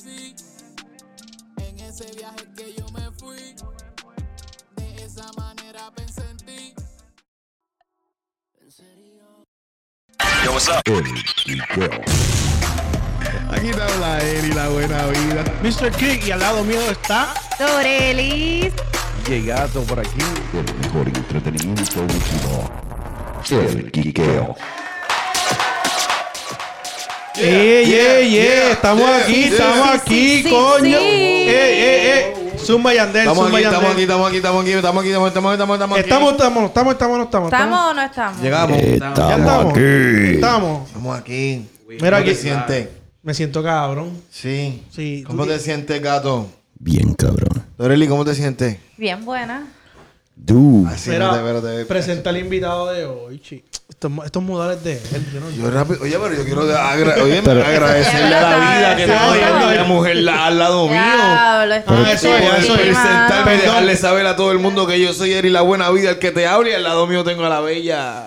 sí. En ese viaje que yo me fui, de esa manera pensé en ti. Yo, what's up? Aquí te habla Eri, la buena vida. Mr. Kick y al lado mío está Dorelis. Llegato por aquí. El mejor entretenimiento último. El Quiqueo. ¡Eh, yeah, yeah! Estamos yeah, aquí, yeah. estamos aquí, sí, sí, coño. sí. ¡Eh, eh, eh! Zumba Yandel, Estamos Zumba aquí, estamos aquí, Yandel. estamos aquí, estamos aquí, estamos aquí, estamos aquí, estamos aquí, estamos aquí. Estamos, estamos, estamos, estamos, no estamos. ¿Estamos o no estamos? Llegamos. Ya Estamos estamos. aquí. Estamos. Estamos aquí. Mira ¿Cómo aquí. te sientes? Me siento cabrón. Sí. Sí, ¿Cómo te sientes, gato? Bien, cabrón. Doreli, ¿cómo te sientes? Bien buena. Du. Así, Mira, espérate, espérate. presenta al invitado de hoy, chi. Estos, estos modales de él, yo no Yo rápido, oye, pero yo quiero agra- oye, Pero- agradecerle a la vida que dio oye. una mujer la- al lado mío. Ah, eso es, eso es. presentarme y dejarle saber a todo el mundo que yo soy Eri la buena vida, el que te habla y al lado mío tengo a la bella.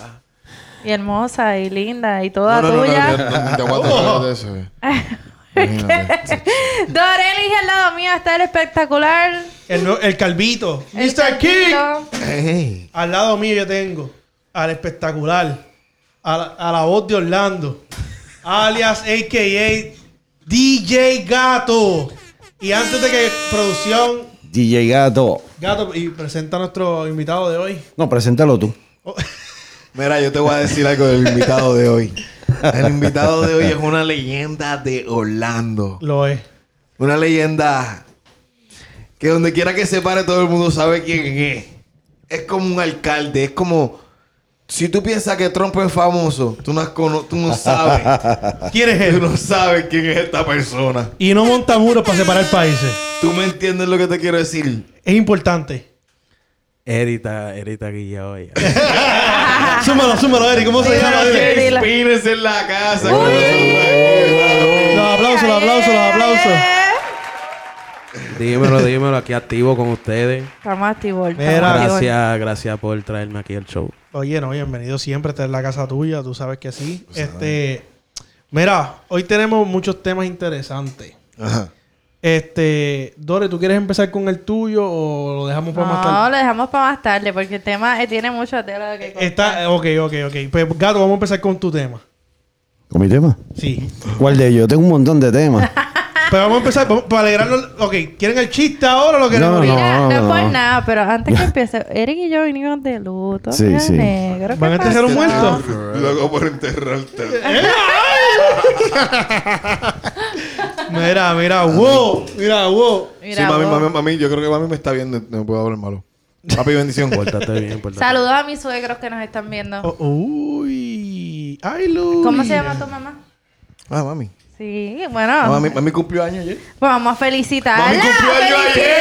Y hermosa y linda y toda No, no, no, no, tuya. no, no, te aguanto de eso. eh. Y al lado mío está el espectacular. El, el calvito. el Mr. Ey. Al lado mío yo tengo al espectacular, a la, a la voz de Orlando, alias AKA DJ Gato. Y antes de que producción, DJ Gato. Gato, y presenta a nuestro invitado de hoy. No, preséntalo tú. Mira, yo te voy a decir algo del invitado de hoy. El invitado de hoy es una leyenda de Orlando. Lo es. Una leyenda que donde quiera que se pare todo el mundo sabe quién es. Es como un alcalde, es como... Si tú piensas que Trump es famoso, tú no, tú no sabes. ¿Quién es tú él? no sabes quién es esta persona. Y no monta muros para separar países. ¿Tú me entiendes lo que te quiero decir? Es importante. Erita, Erita Guillao. súmalo, súmalo, Eric. ¿Cómo se llama? Espines en la casa. Los aplausos, los aplausos, los aplausos. Dímelo, dímelo, aquí activo con ustedes. Estamos activos. Mira. Gracias, gracias por traerme aquí al show. Oye, no, bienvenido siempre. Esta es la casa tuya, tú sabes que sí. Este, mira, hoy tenemos muchos temas interesantes. Ajá. Este, Dore, ¿tú quieres empezar con el tuyo o lo dejamos para más No, tarde? lo dejamos para más tarde porque el tema eh, tiene mucho tela que contar. Está, ok, ok, ok. Pues, Gato, vamos a empezar con tu tema. ¿Con mi tema? Sí. ¿Cuál de ellos? Tengo un montón de temas. Pues vamos a empezar, vamos- para alegrarnos. Ok, ¿quieren el chiste ahora o lo queremos No? Mira, no, no, es por no. nada, pero antes que empiece, Eric y yo vinimos de luto. Sí, Mira, sí. negro, ¿qué ¿Van a enterrar un muerto? Loco por enterrarte. Mira, mira, wow. Mira, wow. Mira, sí, mami, mami, mami, yo creo que mami me está viendo. No me puedo hablar malo. Papi, bendición. Pórtate bien, pórtate Saludos a mis suegros que nos están viendo. Oh, uy. Ay, Luz. ¿Cómo se llama tu mamá? Ah, mami. Sí, bueno. Mami, mami cumplió años ayer. Pues vamos a felicitarla. Mami cumplió años ayer.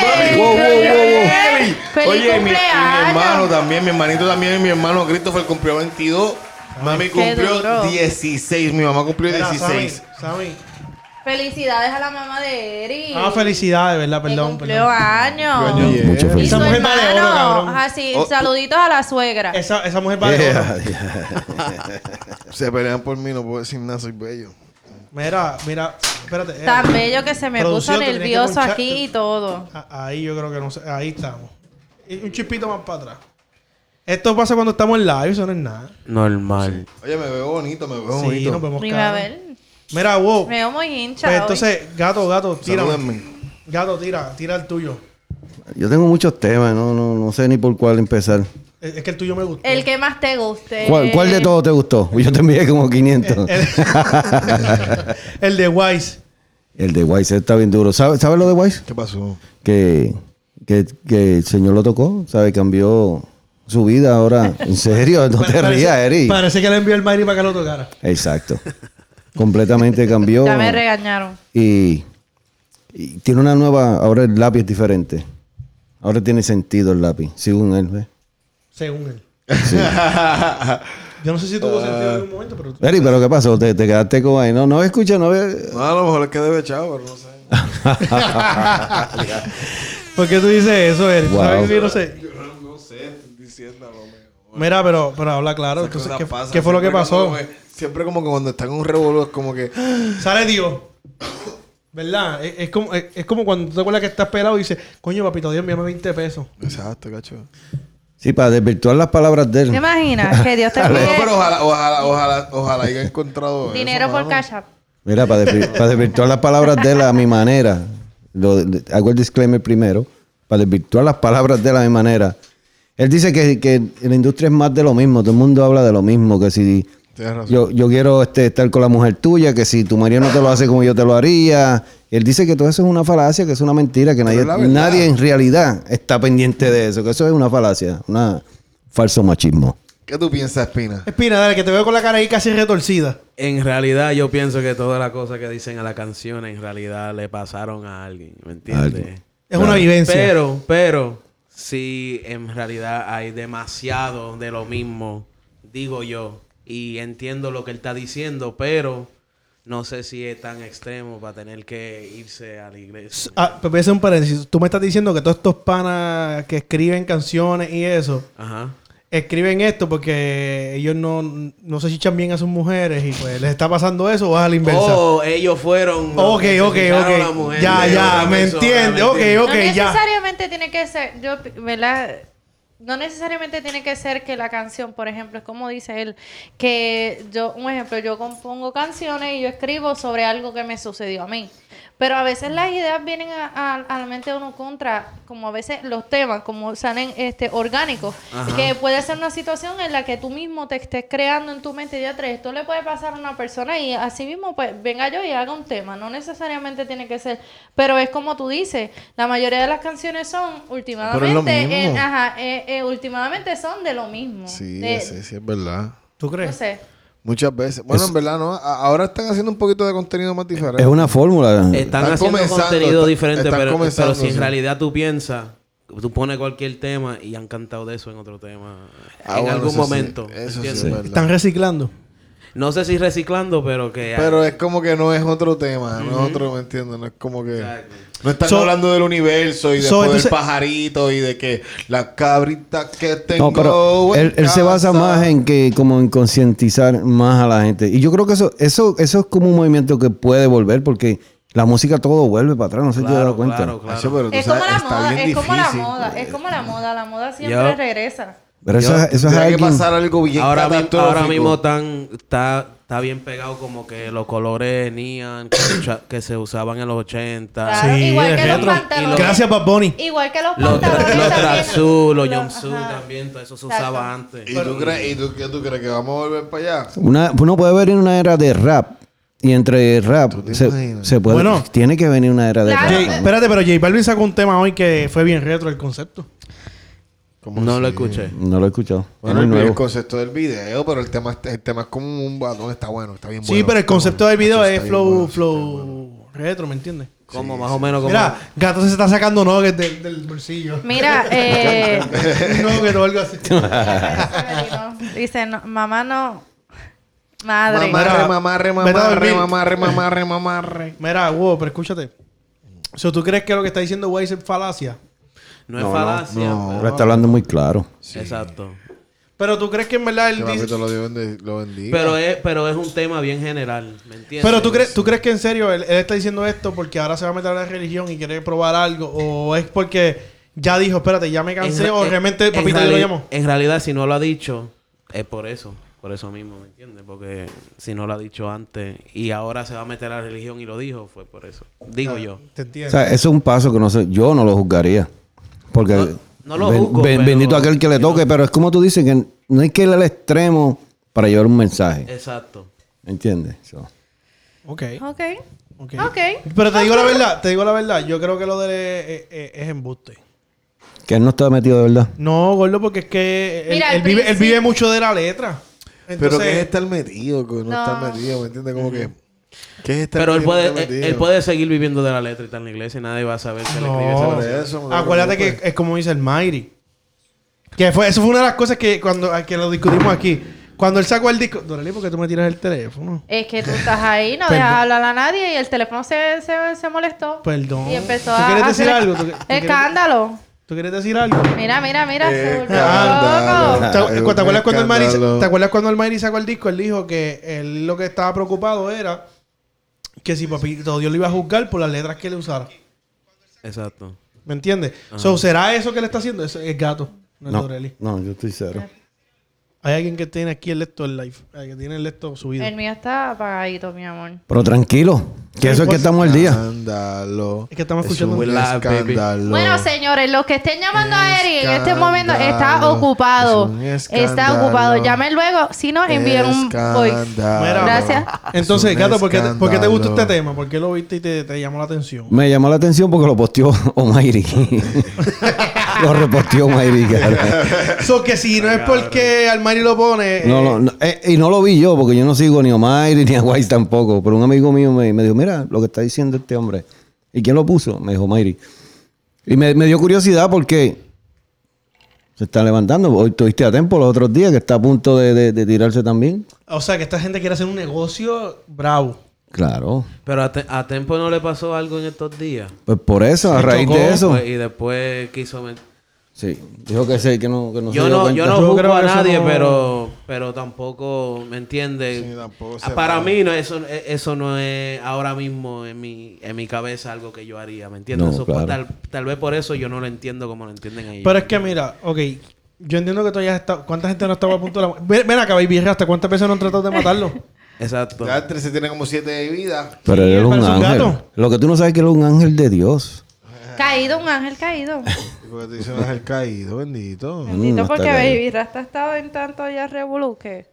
Mami, wow, wow, wow, wow. ¡Feliz Oye, mi, mi cumpleaños! hermano también, mi hermanito también, mi hermano Christopher cumplió 22. Mami cumplió duro. 16. Mi mamá cumplió Mira, 16. Sammy. Felicidades a la mamá de Eric. Ah, felicidades, ¿verdad? Que Perdón, cumplió perdón. años. Cumplió años. Mucho Y feliz. su Esa mujer vale oro, hermano. cabrón. Así, Oh. saluditos a la suegra. Esa, esa mujer vale oro. Se pelean por mí, no puedo decir nada, soy bello. Mira, mira, espérate. eh. Tan bello que se me puso nervioso aquí y todo. Ah, Ahí yo creo que no sé. Ahí estamos. Un chispito más para atrás. Esto pasa cuando estamos en live, eso no es nada. Normal. Oye, me veo bonito, me veo Sí, bonito. nos vemos Dime cada- a ver. Mira, wow. Me veo muy hincha. Pues hoy. entonces, gato, gato, tira. Salúdenme. Gato, tira, tira el tuyo. Yo tengo muchos temas, no, no, no sé ni por cuál empezar. Es, que el tuyo me gustó. El que más te guste. ¿Cuál, cuál de todos te gustó? Yo te envié como 500. El, el de Wise. El de Wise está bien duro. ¿Sabes sabe lo de Wise? ¿Qué pasó? Que, que, que el Señor lo tocó, ¿sabe? Cambió su vida ahora. En serio, no te Parece- rías, Eri. Parece que le envió el Mayri para que lo tocara. Exacto. Completamente cambió. Ya me regañaron. Y, y tiene una nueva. Ahora el lápiz es diferente. Ahora tiene sentido el lápiz, según él. ¿ves? Según él. Yo no sé si tuvo sentido en algún momento, pero... Eri, ¿pero qué pasó? Te, te quedaste con ahí. No, no escucha, no ve. No, a lo mejor es que debe chavo, pero no sé. ¿Por qué tú dices eso, Eric? Wow. ¿Sabes que no sé? Yo no, no sé, estoy diciendo a lo mejor. Mira, pero, pero habla claro. Entonces, ¿qué, pasan. qué fue lo que pasó? como que- siempre como que cuando están en un revolú es como que... Sale Dios. ¿Verdad? Es, es como, es, es como cuando tú te acuerdas que estás pelado y dices, coño, papito Dios, envíame 20 pesos. Exacto, cacho. Sí, para desvirtuar las palabras de ¿Te él. imaginas que Dios te No, envíe pero ojalá, ojalá, ojalá, ojalá haya encontrado dinero eso, por mano. Cash App? Mira, para, desvi- para desvirtuar las palabras de él a mi manera. Lo, hago el disclaimer primero. Para desvirtuar las palabras de él a mi manera. Él dice que, que en la industria es más de lo mismo. Todo el mundo habla de lo mismo. Que si razón. yo, yo quiero este, estar con la mujer tuya, que si tu marido no te lo hace como yo te lo haría. Él dice que todo eso es una falacia, que es una mentira, que nadie, nadie en realidad está pendiente de eso. Que eso es una falacia. Un falso machismo. ¿Qué tú piensas, Espina? Espina, dale, que te veo con la cara ahí casi retorcida. En realidad, yo pienso que todas las cosas que dicen a la canción en realidad le pasaron a alguien, ¿me entiendes? Alguien. Es una vivencia. Pero, pero, si en realidad hay demasiado de lo mismo, digo yo, y entiendo lo que él está diciendo, pero no sé si es tan extremo para tener que irse a la iglesia. Ah, pero voy a hacer un paréntesis. Tú me estás diciendo que todos estos panas que escriben canciones y eso, Ajá. escriben esto porque ellos no, no se chichan bien a sus mujeres y pues les está pasando eso o es a la inversa. Oh, ellos fueron. Ok, que ok, ok. Ya, ya, me persona, entiende. ¿me Ok, entiendes? ok, no ya. necesariamente tiene que ser, yo, ¿verdad? No necesariamente tiene que ser que la canción, por ejemplo, es como dice él, que yo, un ejemplo, yo compongo canciones y yo escribo sobre algo que me sucedió a mí. Pero a veces las ideas vienen a, a- a la mente de uno contra, como a veces los temas, como salen este orgánicos, Ajá. que puede ser una situación en la que tú mismo te estés creando en tu mente ya tres, esto le puede pasar a una persona y así mismo pues venga yo y haga un tema, no necesariamente tiene que ser, pero es como tú dices, la mayoría de las canciones son últimamente, ajá, eh, eh, últimamente son de lo mismo. Sí, de- sí, sí, es verdad. ¿Tú No crees? sé. Muchas veces. Bueno, en verdad, ¿no? Ahora están haciendo un poquito de contenido más diferente. Es una fórmula. Están, Están haciendo contenido diferente, están pero, pero si en sí. realidad tú piensas, tú pones cualquier tema y han cantado de eso en otro tema. Ah, en bueno, algún eso sí, momento. eso sí. Están reciclando. No sé si reciclando, pero que... Pero es como que no es otro tema, no es otro, ¿me entiendes? No es como que... Exacto. No están So- hablando del universo y So, después entonces- del pajarito y de que la cabrita que tengo... No, pero en él, él se basa más en que como en concientizar más a la gente. Y yo creo que eso, eso, eso es como un movimiento que puede volver porque la música todo vuelve para atrás, no sé si te has dado cuenta. claro, claro. Pero tú Es como sabes, la moda, es como la moda, es como la moda, la moda siempre Yo- regresa. Pero eso, Yo- es- eso es Tiene que pasar algo bien ahora, mi- ahora mismo tan, está, está bien pegado como que los colores neon que, que se usaban en los 80. Claro, Sí, igual que los retro. pantalones. Gracias, Bad Bunny. Igual que los pantalones los tracksuit, los jumpsuit también, todo eso se usaba antes. ¿Y tú, crees, ¿Y tú qué tú crees? ¿Que vamos a volver para allá? Una, uno puede ver en una era de rap. Y entre rap se, se puede. Bueno. tiene que venir una era de Claro. rap. También. espérate, pero J Balvin sacó un tema hoy que fue bien retro el concepto. ¿Cómo No así? lo escuché. No lo he escuchado. Bueno, Es el, muy el nuevo. concepto del video, pero el tema, el tema es como un balón, está bueno, está bien Sí, bueno. pero el está concepto bueno. del video Está es bien flow, bueno, está flow bien bueno. retro, ¿me entiendes? Como más o menos como... Mira, Gato se está sacando nuggets del, del bolsillo. Mira, eh, nugget o algo así. dice, no, mamá no, madre. Mamarre, Mira, mamarre, vete a mamarre, dormir. mamarre, mamarre, mamarre. Mira, wow, pero escúchate. Sea, ¿tú crees que lo que está diciendo Waze es falacia? No es falacia. no. Ahora está hablando muy claro. pero- Exacto. Pero tú crees que en verdad él dice... lo, lo. Pero es, pero es un tema bien general, ¿me entiendes? Pero tú crees, tú crees que en serio él, él está diciendo esto porque ahora se va a meter a la religión y quiere probar algo o es porque ya dijo, espérate, ya me cansé En- o en- realmente en papito yo lo llamo. En realidad, si no lo ha dicho, es por eso. Por eso mismo, ¿me entiendes? Porque si no lo ha dicho antes y ahora se va a meter a la religión y lo dijo, fue por eso. Digo yo. Te O entiendo. sea, eso es un paso que no sé, yo no lo juzgaría. Porque No- no lo ben- juzgo, ben- pero- bendito aquel que le toque, pero es como tú dices que no hay que ir al extremo para llevar un mensaje. Exacto. ¿Entiendes? So, Ok. Ok, ok. ok. Pero te digo la verdad, te digo la verdad, yo creo que lo de él es, es- embuste. que él no está metido de verdad. No, gordo, porque es que él, Mira, él al vive, él vive mucho de la letra. Pero ¿qué es estar metido? Que no, No. estar metido, ¿me entiendes? Como que... ¿Qué es estar Pero él puede, él, puede seguir viviendo de la letra y estar en la iglesia y nadie va a saber que le escribe esa eso, acuérdate que es como dice el Mayri. Que fue, eso fue una de las cosas que cuando que lo discutimos aquí. Cuando él sacó el disco. Doreli, ¿por qué tú me tiras el teléfono? Es que tú estás ahí, no dejas hablar a nadie y el teléfono se, se, se molestó. Perdón. Y empezó ¿Tú a quieres decir algo? ¿Tú, escándalo. ¿Tú quieres decir algo? Mira, mira, mira, Eh. ¿Te, te acuerdas cuando el Mayri. ¿Te acuerdas cuando el Mayri sacó el disco? Él dijo que él lo que estaba preocupado era que si papito Dios lo iba a juzgar por las letras que le usara. Exacto. ¿Me entiendes? So, ¿Será eso que le está haciendo? Es gato, no es No, Dorelli. no, yo estoy cero. Hay alguien que tiene aquí el lecto del live. Que tiene el lecto subido. El mío está apagadito, mi amor. Pero tranquilo, que eso es que estamos al día. Escándalo. Es que estamos Es escuchando un un live, baby. escándalo. Bueno, señores, los que estén llamando a Eri en este momento está ocupado. Es un Está ocupado. Llamen luego. Si no, envíen un voice. Gracias. Entonces, gato, ¿por qué, te, por qué te gusta este tema? ¿Por qué lo viste y te, te llamó la atención? Me llamó la atención porque lo posteó Omairi. lo reposteó Omairi. cara. So, que si no es porque Almari lo pone... No, eh, no, no, eh, y no lo vi yo porque yo no sigo ni a Omairi ni a Wise tampoco. Pero un amigo mío me, me dijo, mira lo que está diciendo este hombre. ¿Y quién lo puso? Me dijo Omairi. Y me, me dio curiosidad porque se está levantando. Hoy tuviste a tiempo los otros días que está a punto de, de- de tirarse también. O sea, que esta gente quiere hacer un negocio bravo. Claro. Pero a, Te- a Tempo no le pasó algo en estos días. Pues por eso, a raíz de eso. Pues, y después quiso... Sí, dijo que sí, que no, que no se Yo dio no, yo cuenta. no Yo juzgo creo a nadie, no- pero, pero tampoco, ¿me entiendes? Sí, tampoco Ah, se Para mí no, eso, eh, eso no es ahora mismo en mi, en mi cabeza algo que yo haría, ¿me entiendes? No, Eso, claro. tal, tal vez por eso yo no lo entiendo como lo entienden ellos. Pero es que mira, ok, yo entiendo que tú ya has estado... ¿Cuánta gente no estaba a punto de la... Ven, ven acá, baby, hasta cuántas veces no han tratado de matarlo. Exacto. Ya se tiene como siete de vida. Pero Sí, él es un un ángel. gato. Lo que tú no sabes es que él es un ángel de Dios. Caído, un ángel caído. Porque te dicen ángel caído, bendito. Bendito Mm, porque Baby Rasta estaba en tanto ya revolú que...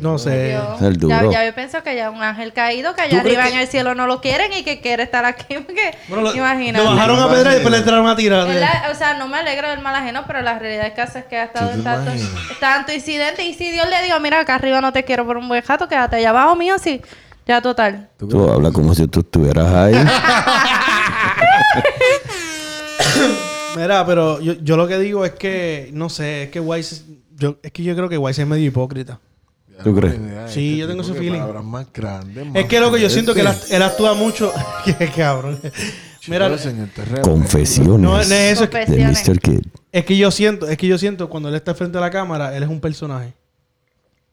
No sé. El duro. Ya, ya yo pienso que ya un ángel caído, que allá ¿Tú arriba que- en el cielo no lo quieren y que quiere estar aquí. Porque, Bueno, lo, imagínate. lo bajaron a pedra y después le entraron a tirar. La- o sea, no me alegro del mal ajeno, pero la realidad es que hace que ha estado ¿Tú en tanto, tanto incidente. Y si Dios le digo, mira, acá arriba no te quiero por un buen jato, quédate allá abajo mío, sí. Ya total. Tú hablas como si tú estuvieras ahí. Mira, pero yo, yo lo que digo es que, no sé, es que Wise... Yo, es que yo creo que Wise es medio hipócrita. ¿Tú crees? Sí, yo tengo ese feeling. este Palabras más grandes. Es que lo que yo siento que él, act- él actúa mucho... Qué cabrón. Mira. Confesiones no, no es eso. es que- de. Mr. Kid. Es que yo siento, es que yo siento cuando él está frente a la cámara, él es un personaje.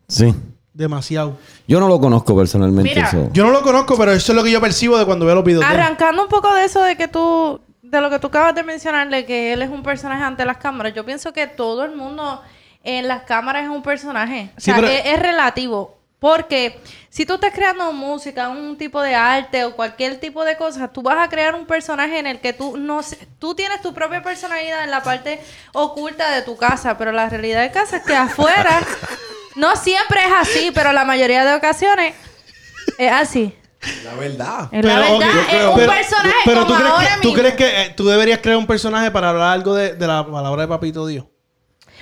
Sí. Demasiado. Yo no lo conozco personalmente. Mira, eso. Yo no lo conozco, pero eso es lo que yo percibo de cuando veo los videos. Arrancando un poco de eso de que tú, de lo que tú acabas de mencionar, de que él es un personaje ante las cámaras, yo pienso que todo el mundo en las cámaras es un personaje. O Sí, sea, pero- es, es relativo. Porque si tú estás creando música, un tipo de arte o cualquier tipo de cosa, tú vas a crear un personaje en el que tú no sé- tú tienes tu propia personalidad en la parte oculta de tu casa, pero la realidad de casa es que afuera no siempre es así, pero la mayoría de ocasiones es así. La verdad. Es la verdad, es un pero- personaje pero como tú crees ahora que, ¿tú mismo. crees que eh, tú deberías crear un personaje para hablar algo de, de la palabra de Papito Dios?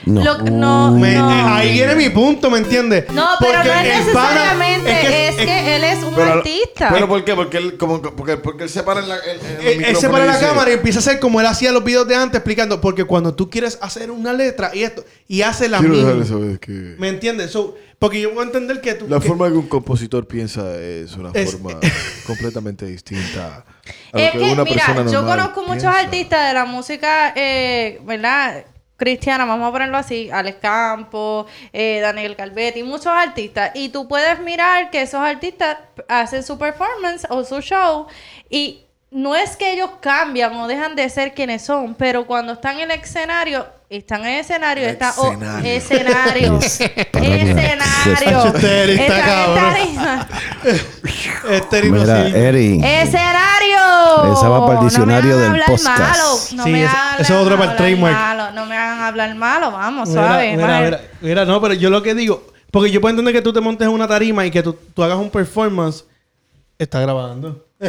No. Lo- no, Me- no. eh, ahí viene mi punto, ¿me entiendes? No, pero Porque no es necesariamente, es que, eh, él es un Pero- artista. ¿Pero por qué? Porque él, como, porque, porque él se para en la. en- en el Él, él se para la dice, cámara y empieza a hacer como él hacía los videos de antes explicando, porque cuando tú quieres hacer una letra y esto, y hace la Quiero misma. dejar eso, es que ¿Me entiendes? So, porque yo puedo entender que tú. La que- forma que un compositor piensa es una Es- forma completamente distinta a lo es que, que, una mira, persona yo conozco muchos piensa. artistas de la música, eh, ¿verdad? Cristiana, vamos a ponerlo así, Alex Campos, eh, Daniel Calvetti, muchos artistas. Y tú puedes mirar que esos artistas hacen su performance o su show y no es que ellos cambian o dejan de ser quienes son, pero cuando están en el escenario, están en el escenario, está o- escenario. escenario, escenario, está Rino Mira. Eri. ¡Escenario! Esa va para el diccionario no me hagan del hablar podcast. Malo. No Sí, me ese es otro para el trademark. malo. No me hagan hablar malo. Vamos, Mira, suave. mira, mira, mira, no, pero yo lo que digo, porque yo puedo entender que tú te montes en una tarima y que tú, tú hagas un performance. Está grabando.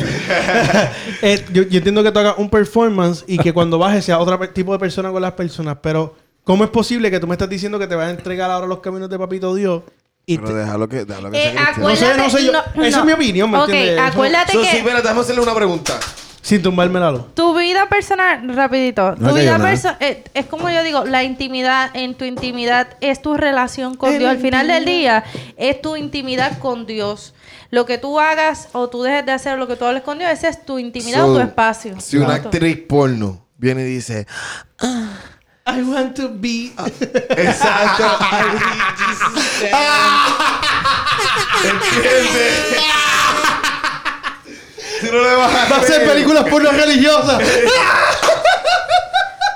Eh, yo, yo entiendo que tú hagas un performance y que cuando bajes sea otro tipo de persona con las personas, pero ¿cómo es posible que tú me estás diciendo que te vas a entregar ahora los caminos de Papito Dios? Y Pero te- déjalo que, déjalo que Eh, sea. No sé, no sé, yo- esa es mi opinión, ¿me Ok, entiendes? Eso- acuérdate So, que sí, espérate, déjame hacerle una pregunta. Sin tumbarme la luz. tu vida personal, rapidito, No tu vida personal, es como yo digo, la intimidad, en tu intimidad es tu relación con Dios. Al final del día, es tu intimidad con Dios. Lo que tú hagas o tú dejes de hacer, lo que tú hables con Dios, ese es tu intimidad o tu espacio. Si una actriz porno viene y dice, I want to be. exacto, I need Jesus there". ¿Entiendes? Tú no le vas a Va a hacer películas porno religiosas.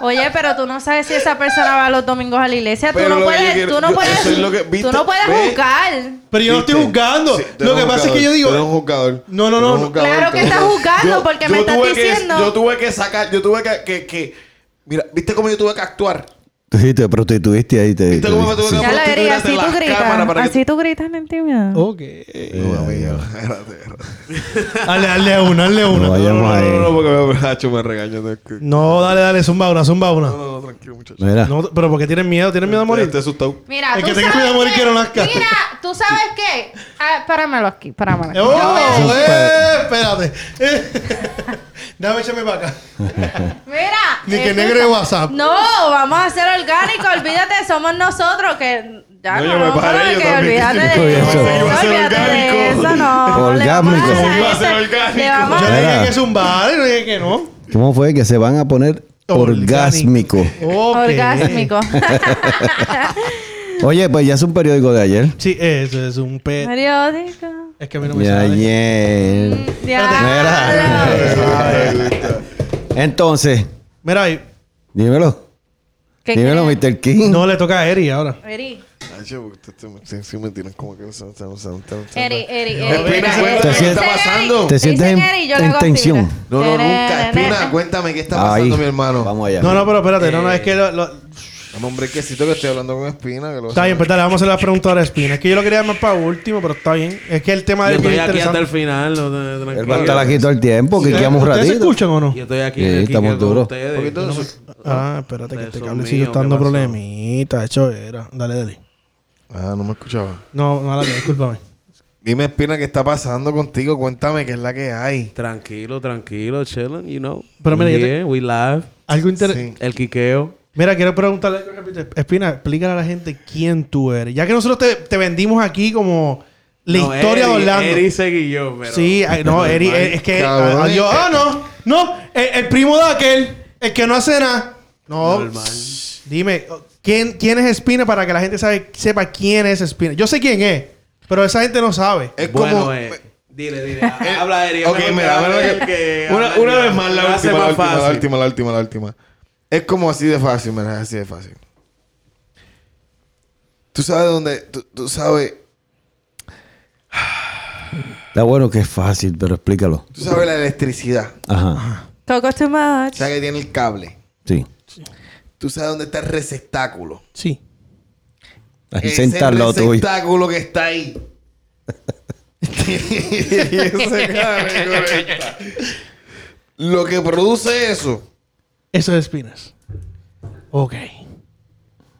Oye, pero tú no sabes si esa persona va los domingos a la iglesia. Tú no yo puedes, quiero- tú no yo- puedes, es que- ¿viste? tú no puedes Ve. juzgar. Pero yo no estoy juzgando. Sí, Lo que pasa es que yo digo. eres un jugador. No, no, no, Claro que estás jugando porque me estás tuve que- diciendo- yo tuve que sacar, yo tuve que, que, que- mira, ¿viste cómo yo tuve que actuar? Sí te prostituiste ahí. Te, ¿Viste te- cómo sí. Ya lo vería, así tú gritas. para que- Así tú gritas en la intimidad. Ok. No, amigo, espérate, espérate. Dale, dale una, dale una. No No, no, no, no, porque me, Hacho, me regaño. No, No, dale, dale, zumba una, zumba una. no, no, tranquilo, muchacho. Mira. No, pero porque tienen miedo, tienen miedo a morir. Estoy asustado. Mira, El que tenga miedo a morir no nazca. Mira, tú sabes qué. Ah, páramelo aquí, páramelo aquí. ¡Oh! Eh, espérate. Dame échame para acá. Mira. Ni que negre WhatsApp. No, vamos a hacer orgánico. Olvídate, somos nosotros que ya No, no, yo me no, paré, pero yo que olvídate Yo de eso. Olvídate de orgánico. eso, no. Orgánico. Yo le dije que es un bar, le dije que no. ¿Cómo fue que se van a poner orgásmico? Orgásmico. Oye, pues ya es un periódico de ayer. Sí, eso es un pe... Periódico. Es que a mí no me De ayer. Diablo. Entonces, Mira ahí. dímelo. ¿Qué Dímelo? Mr. King. No le toca a Eri ahora. Eri, ustedes sí, sí me tiran como que... no sé, no no no sé. Eri, Eri, Eri. Qué está pasando. Te sientes en- yo en tensión. No, no, nunca. Espina, cuéntame, ¿qué está pasando, mi hermano? Vamos allá. No, no, pero espérate. No, no, es que... Lo, lo- Dame un brequecito que estoy hablando con Espina. Que lo Está bien, pues dale, vamos a hacer la pregunta ahora a Espina. Es que yo lo quería más para último, pero está bien. Es que el tema Yo es bien estoy aquí hasta interesante. el final. no, no, Él va a estar aquí todo el tiempo, que quedamos un ¿Ustedes se ratito. escuchan o no? Yo estoy aquí. Sí, aquí estamos duros. Ah, espérate que este cable mío, sigue ¿qué dando problemita. Hecho era. Dale, dale. Ah, no me escuchaba. No, no, dale, discúlpame. Dime, Espina, ¿qué está pasando contigo? Cuéntame qué es la que hay. Tranquilo, tranquilo, chilling, you know. Pero mira, we yo te- we live. Algo interesante. Sí. El quiqueo. Mira, quiero preguntarle. Espina, explícale a la gente quién tú eres. Ya que nosotros te, te vendimos aquí como la No, historia de Orlando. Eri seguí yo, pero... Sí, no, Eri, es que. Cabrón, ah, yo, ah, no, no, el, el primo de aquel, el que no hace nada. No, Normal. dime, ¿quién, ¿quién es Espina para que la gente sabe, sepa quién es Espina? Yo sé quién es, pero esa gente no sabe. Es Bueno, como... eh, dile, dile. habla, Eri. Ok, mira, mira, que una, vez más la hace última, la más última, la última, la última, la última. Es como así de fácil, mira, es así de fácil. Tú sabes dónde, tú, tú sabes, Está bueno que es fácil, pero explícalo. tú sabes la electricidad. Ajá. Coco too much. O sea que tiene el cable. Sí. Tú sabes dónde está el receptáculo. Sí. Ahí Ese sentarlo tuyo. receptáculo que está ahí. Y ese cable. Lo que produce eso Eso es Espinas. Ok.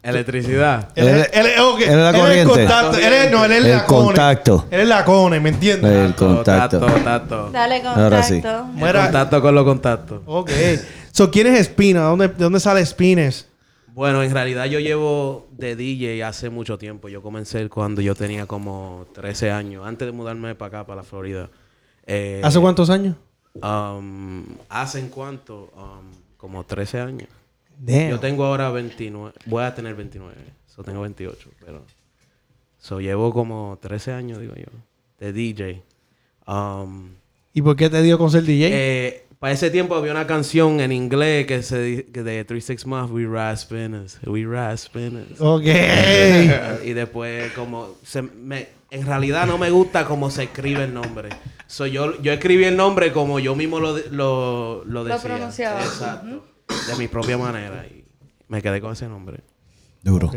Electricidad. Él, es- él, es- ok. él es la Él corriente. contacto. Él es, no, él es El la cone. contacto. Él es la cone, ¿me entiendes? El contacto. Tato, tato. Dale contacto. Ahora sí. El contacto con los contactos. Ok. So, ¿quién es Espina? ¿Dónde, ¿De dónde sale Espines? Bueno, en realidad yo llevo de DJ hace mucho tiempo. Yo comencé cuando yo tenía como 13 años, antes de mudarme para acá, para la Florida. Eh, ¿Hace cuántos años? um, ¿Hace en cuánto? Um, como 13 años. Damn. Yo tengo ahora 29. Voy a tener 29. So tengo 28, pero... So llevo como 13 años, digo yo, de DJ. Um, ¿Y por qué te dio con ser DJ? eh, para ese tiempo había una canción en inglés que se que de 3 Six Mafia, We Ride Spinners, We Ride Spinners. ok. y después como se me, en realidad no me gusta cómo se escribe el nombre. So, yo, yo escribí el nombre como yo mismo lo, lo, lo decía. pronunciaba. Exacto. De mi propia manera. Y me quedé con ese nombre. Duro. Ok.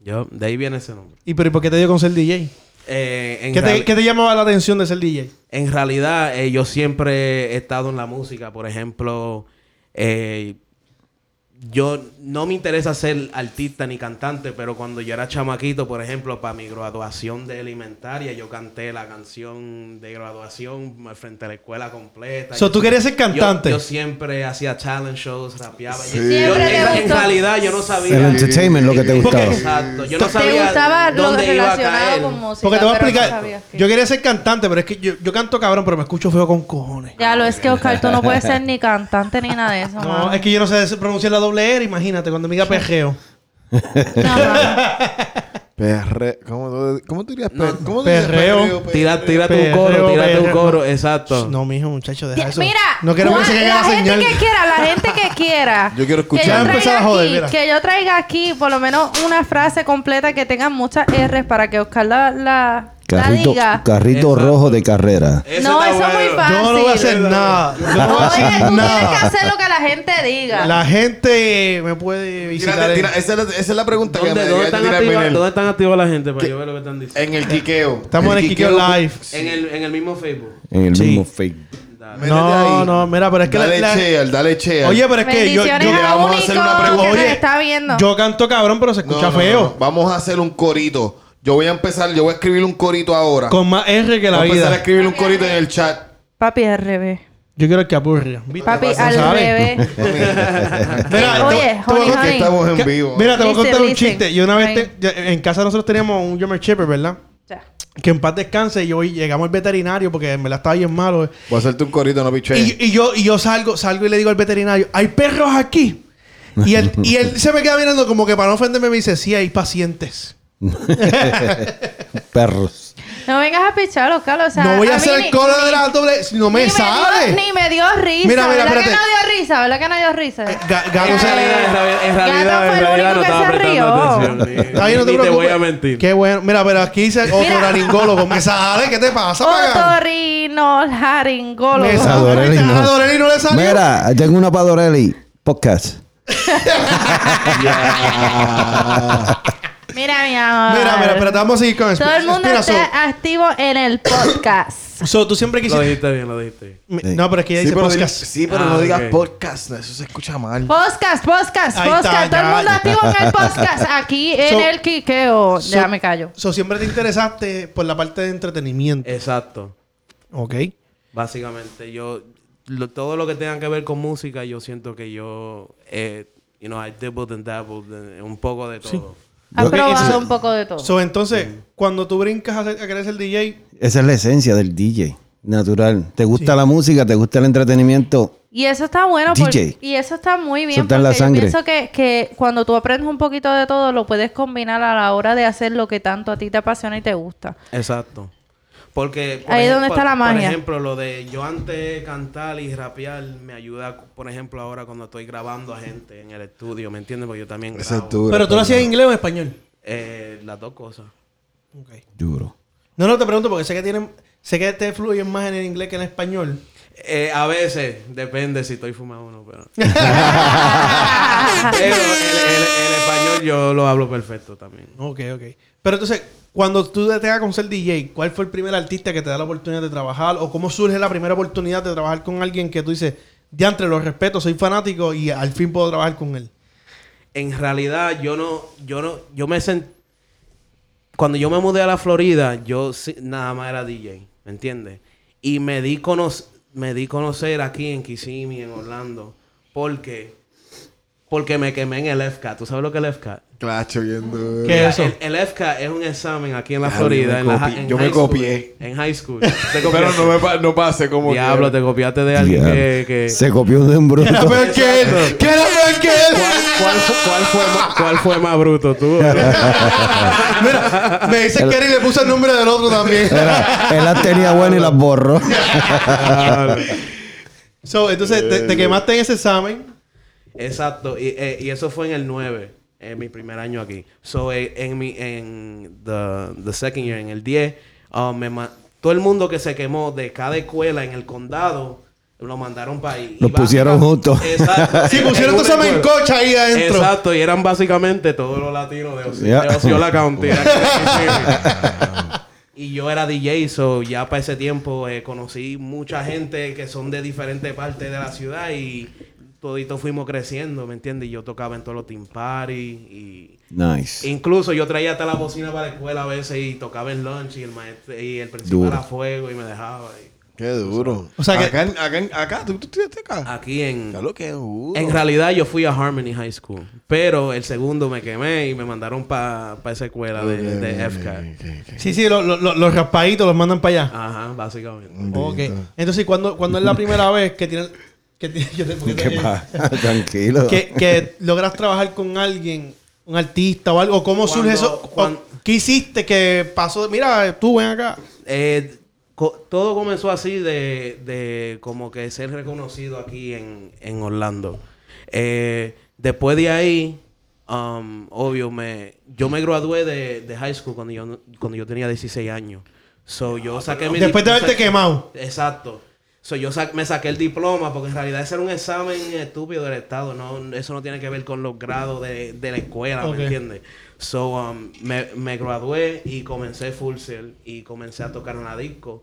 Yo, de ahí viene ese nombre. ¿Y pero, ¿y por qué te dio con ser DJ? Eh, en, ¿Qué te, qué te llamaba la atención de ser DJ? en realidad, eh, yo siempre he estado en la música. Por ejemplo, eh, yo no me interesa ser artista ni cantante, pero cuando yo era chamaquito, por ejemplo, para mi graduación de elementaria, yo canté la canción de graduación frente a la escuela completa. So, Yo ¿tú querías ser yo- cante? Yo, siempre hacía talent shows, rapeaba. Sí. Yo- Siempre en, te en realidad, yo no El sabía. entertainment, lo que te gustaba. Exacto. Yo no ¿Te sabía gustaba lo dónde iba a relacionado con música? Porque te voy a no explicar. yo quería ser cantante, pero es que yo, yo canto cabrón, pero me escucho feo con cojones. Ya lo es que Oscar, tú no puedes ser ni cantante ni nada de eso, No, es que yo no sé pronunciar la doble R, imagínate, cuando me diga pejeo. No, mano. Perre... ¿Cómo, tú- ¿Cómo tú dirías? No, per- ¿Cómo tú dirías perreo. Tira, tira tu Perreo, coro, tira tu perreo. coro, exacto. No, mijo, muchacho, deja eso. Mira, no queremos que se caiga la, la, gente señal. que quiera, la gente que quiera. Yo quiero escuchar. Que yo, Ya empezar traiga a joder, aquí, mira. que yo traiga aquí por lo menos una frase completa que tenga muchas R's para que Oscar la Carrito, rojo de carrera. Ese no, eso es muy fácil. Yo no voy a hacer nada. Yo no voy a Oye, hacer tú tienes que nada. hacer lo que la gente diga. La gente me puede visitar. Tírate, tira- esa, es la, esa es la pregunta que me ¿Dónde, dónde, deberías están Minel. ¿Dónde están activas la gente para yo ver lo que están diciendo? En el quiqueo. Estamos en el Quiqueo Live. En el, en el mismo Facebook. En el Sí. mismo. Dale. Métete No, no, mira, pero es que la- Dale la- cheer, dale cheer. Oye, pero es que yo, yo, le vamos a hacer una pregunta. que Oye, está viendo. yo canto cabrón, pero se No, escucha no, no, feo. no. Vamos a hacer un corito. Yo voy a empezar, yo voy a escribir un corito ahora. Con más R que la voy a empezar a vida. escribir un corito en el chat. Papi al revés. Yo quiero el que. ¿viste? Papi al revés. Mira, Oye, te- honey, estamos en vivo. Mira, te voy a contar un listen. chiste. Yo una vez Ay. te- yo- en casa nosotros teníamos un German Shepherd, ¿verdad? Ya. Que en paz descanse y hoy llegamos al veterinario porque en verdad estaba bien malo. Voy a hacerte un corito, no piché. Y, y yo, y yo salgo, salgo y le digo al veterinario, ¿hay perros aquí? Y él, y él se me queda mirando como que para no ofenderme me dice, sí, hay pacientes. Perros. No vengas a pichar. O sea, no voy a, hacer el coro de la doble... Si no me sale. dio- ni me dio risa. Mira, mira, ¿Verdad espérate. que no dio risa? ¿Verdad que no dio risa? Ga- Gato En se- realidad, en realidad, en Gato realidad, fue en el realidad único no que estaba se prestando rió. atención. No te ni te voy preocupes. a mentir. Qué bueno. Mira, pero aquí dice otro Mira. laringólogo. Me sale. ¿Qué te pasa, Pagán? Otorrino laringólogo. Me sale. Adorelli no. A Dorelli no le salió. Mira, tengo una para Dorelli. Podcast. Mira, mi amor. Mira, mira, pero vamos a seguir con eso. Todo el mundo so- activo en el podcast. so, tú siempre Lo quisiste... dijiste bien, lo dijiste bien. Mi- Sí. No, pero es que ella Sí, dice pero, podcast. sí, pero Ah, no digas ok. podcast. Eso se escucha mal. Podcast, podcast, Ahí podcast. está, Todo el ya. mundo activo en el podcast. Aquí en So- el Quiqueo. So- ya me callo. So, siempre te interesaste por la parte de entretenimiento. Exacto. Ok. Básicamente, yo... lo- todo lo que tenga que ver con música, yo siento que yo... Eh, you know, I dabbled and dabbled en un poco de todo. Has Yo- probado eso- un poco de todo. So, entonces, cuando tú brincas a, ser- a querer ser DJ, Esa es la esencia del DJ. Natural. ¿Te gusta la música? ¿Te gusta el entretenimiento? Y eso está bueno porque- DJ. y eso está muy bien Soltar porque la yo sangre. pienso que, que cuando tú aprendes un poquito de todo lo puedes combinar a la hora de hacer lo que tanto a ti te apasiona y te gusta. Exacto. Porque... por Ahí es donde ejemplo- está la magia. Por ejemplo, lo de yo antes cantar y rapear me ayuda, por ejemplo, ahora cuando estoy grabando a gente en el estudio, ¿me entiendes? Porque yo también Esa grabo. es dura. pero tú lo hacías en inglés o en español. Eh, las dos cosas. Ok. Duro. No, no te pregunto porque sé que tienen, sé que te fluyen más en el inglés que en el español. Eh, a veces, depende si estoy fumado o no, pero... pero el, el- el español yo lo hablo perfecto también. Ok, ok. Pero entonces, cuando tú te das con ser DJ, ¿cuál fue el primer artista que te da la oportunidad de trabajar? ¿O cómo surge la primera oportunidad de trabajar con alguien que tú dices, diantre, lo respeto, soy fanático y al fin puedo trabajar con él? En realidad, yo no... Yo no... Yo me sent... Cuando yo me mudé a la Florida, yo nada más era DJ, ¿me entiendes? Y me di, cono- me di conocer aquí en Kissimmee, en Orlando, porque... Porque me quemé en el FCAT. ¿Tú sabes lo que es el FCAT? Clacho, bien duro. ¿Qué? Mira, eso? El, el FCAT es un examen aquí en la Florida. yo me en la copi- hi- en yo me high school. copié. En high school. Pero no me pa- no pase como Diablo, que- te copiaste de alguien que... que- Se copió de un bruto. Era peor que él. ¿Qué era peor que él? ¿Cuál, cuál fue más, ¿Cuál fue más bruto tú? Mira, me dice que Eric le puso el nombre del otro también. Era- él las tenía buenas y las borró. So, entonces, te, te quemaste en ese examen. Exacto. Y, eh, y eso fue en el 9, en mi primer año aquí. So, eh, en mi... En the, the second year, en el 10, um, me ma- todo el mundo que se quemó de cada escuela en el condado, lo mandaron para ahí. Los pusieron juntos. Exacto. Sí, pusieron examen escuela. coach ahí adentro. Exacto, y eran básicamente todos los latinos de, Ocio- Ya. de Osceola County. Y yo era DJ, so ya para ese tiempo eh, conocí mucha gente que son de diferentes partes de la ciudad y toditos fuimos creciendo, ¿me entiendes? Y yo tocaba en todos los team party y... Nice. Incluso yo traía hasta la bocina para la escuela a veces y tocaba en lunch y el maestro y el principal a fuego y me dejaba. y- Qué duro. O sea que- Acá, ¿tú, tú estudiaste acá? Aquí en... Ya lo que duro. En realidad yo fui a Harmony High School, pero el segundo me quemé y me mandaron para esa escuela de, de FCAT. Sí, sí, lo- lo- lo- los raspaditos los mandan para allá. Ajá, básicamente. Ok. Entonces, cuando, cuando es la primera vez que tienes... Que, ti- yo te- porque ¿Qué te- pasa? Tranquilo. que, que logras trabajar con alguien, un artista o algo, ¿cómo surge eso? cuan- ¿Qué hiciste que pasó? Mira, tú ven acá. Eh, co- todo comenzó así de, de como que ser reconocido aquí en, en Orlando. Eh, después de ahí, um, obvio, me, yo me gradué de, de high school cuando yo, cuando yo tenía 16 años. So, yo saqué mi Después de haberte saqué- quemado. Exacto. So, yo sa- me saqué el diploma porque en realidad ese era un examen estúpido del Estado. No, eso no tiene que ver con los grados de, de la escuela. ¿me entiendes? So, um, me, me gradué y comencé full sail y comencé a tocar en la disco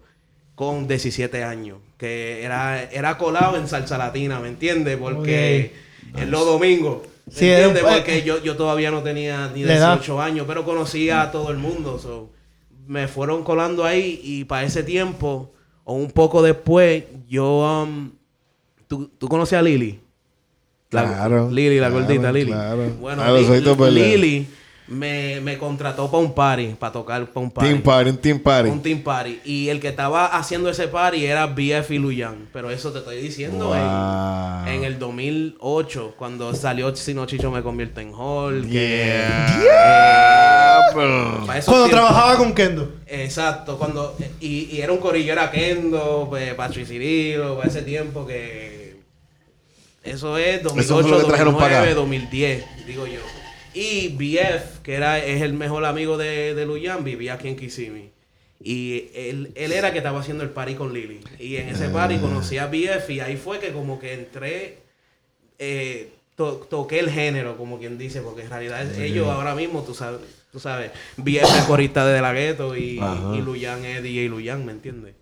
con 17 años. Que era, era colado en salsa latina, ¿me entiendes? Porque es los domingos. ¿Me Sí, entiendes? Porque yo, yo todavía no tenía ni La edad. 18 años, pero conocía a todo el mundo. So, me fueron colando ahí y para ese tiempo, o un poco después, yo... um, ¿tú, ¿Tú conoces a Lili? La- Claro, Lili, la claro, gordita Lili. claro. Bueno, A los Li- ojitos verdes. Lili me, me contrató para un party, para tocar para un party. Team Party, un Team Party. Un team party. Y el que estaba haciendo ese party era BF y Luyan. Pero eso te estoy diciendo Wow. en, en el 2008, cuando salió Si no Chicho me convierte en que- Diablo. para esos Cuando tiempos- trabajaba con Kendo. Exacto, cuando y, y era un corillo, era Kendo, pues, Patrick Cirilo, para ese tiempo que eso es 2008, Eso fue lo que trajeron para 2009, acá. 2010, digo yo. Y BF, que era es el mejor amigo de, de Luyan, vivía aquí en Kissimmee. Y él, él era que estaba haciendo el party con Lily. Y en ese party Ah. conocí a BF y ahí fue que como que entré, eh, to- toqué el género, como quien dice, porque en realidad es- ellos ahora mismo, tú sabes, tú sabes, BF es corista de, de la gueto y, Ajá. y Luyan es DJ Luyan, ¿me entiendes?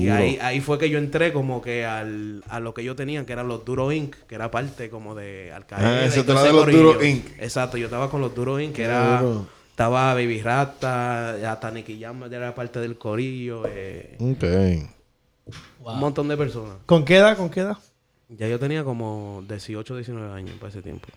Y ahí, ahí fue que yo entré como que al, a lo que ellos tenían, que eran los Duro Inc., que era parte como de Al Qaeda. Ah, eso te de los corillo. Duro Inc. Exacto, yo estaba con los Duro Inc., que era... Duro. Estaba Baby Rata, hasta Nicky Jam era parte del corillo, eh, Ok. un montón de personas. ¿Con qué edad? ¿Con qué edad? Ya yo tenía como 18, 19 años para ese tiempo.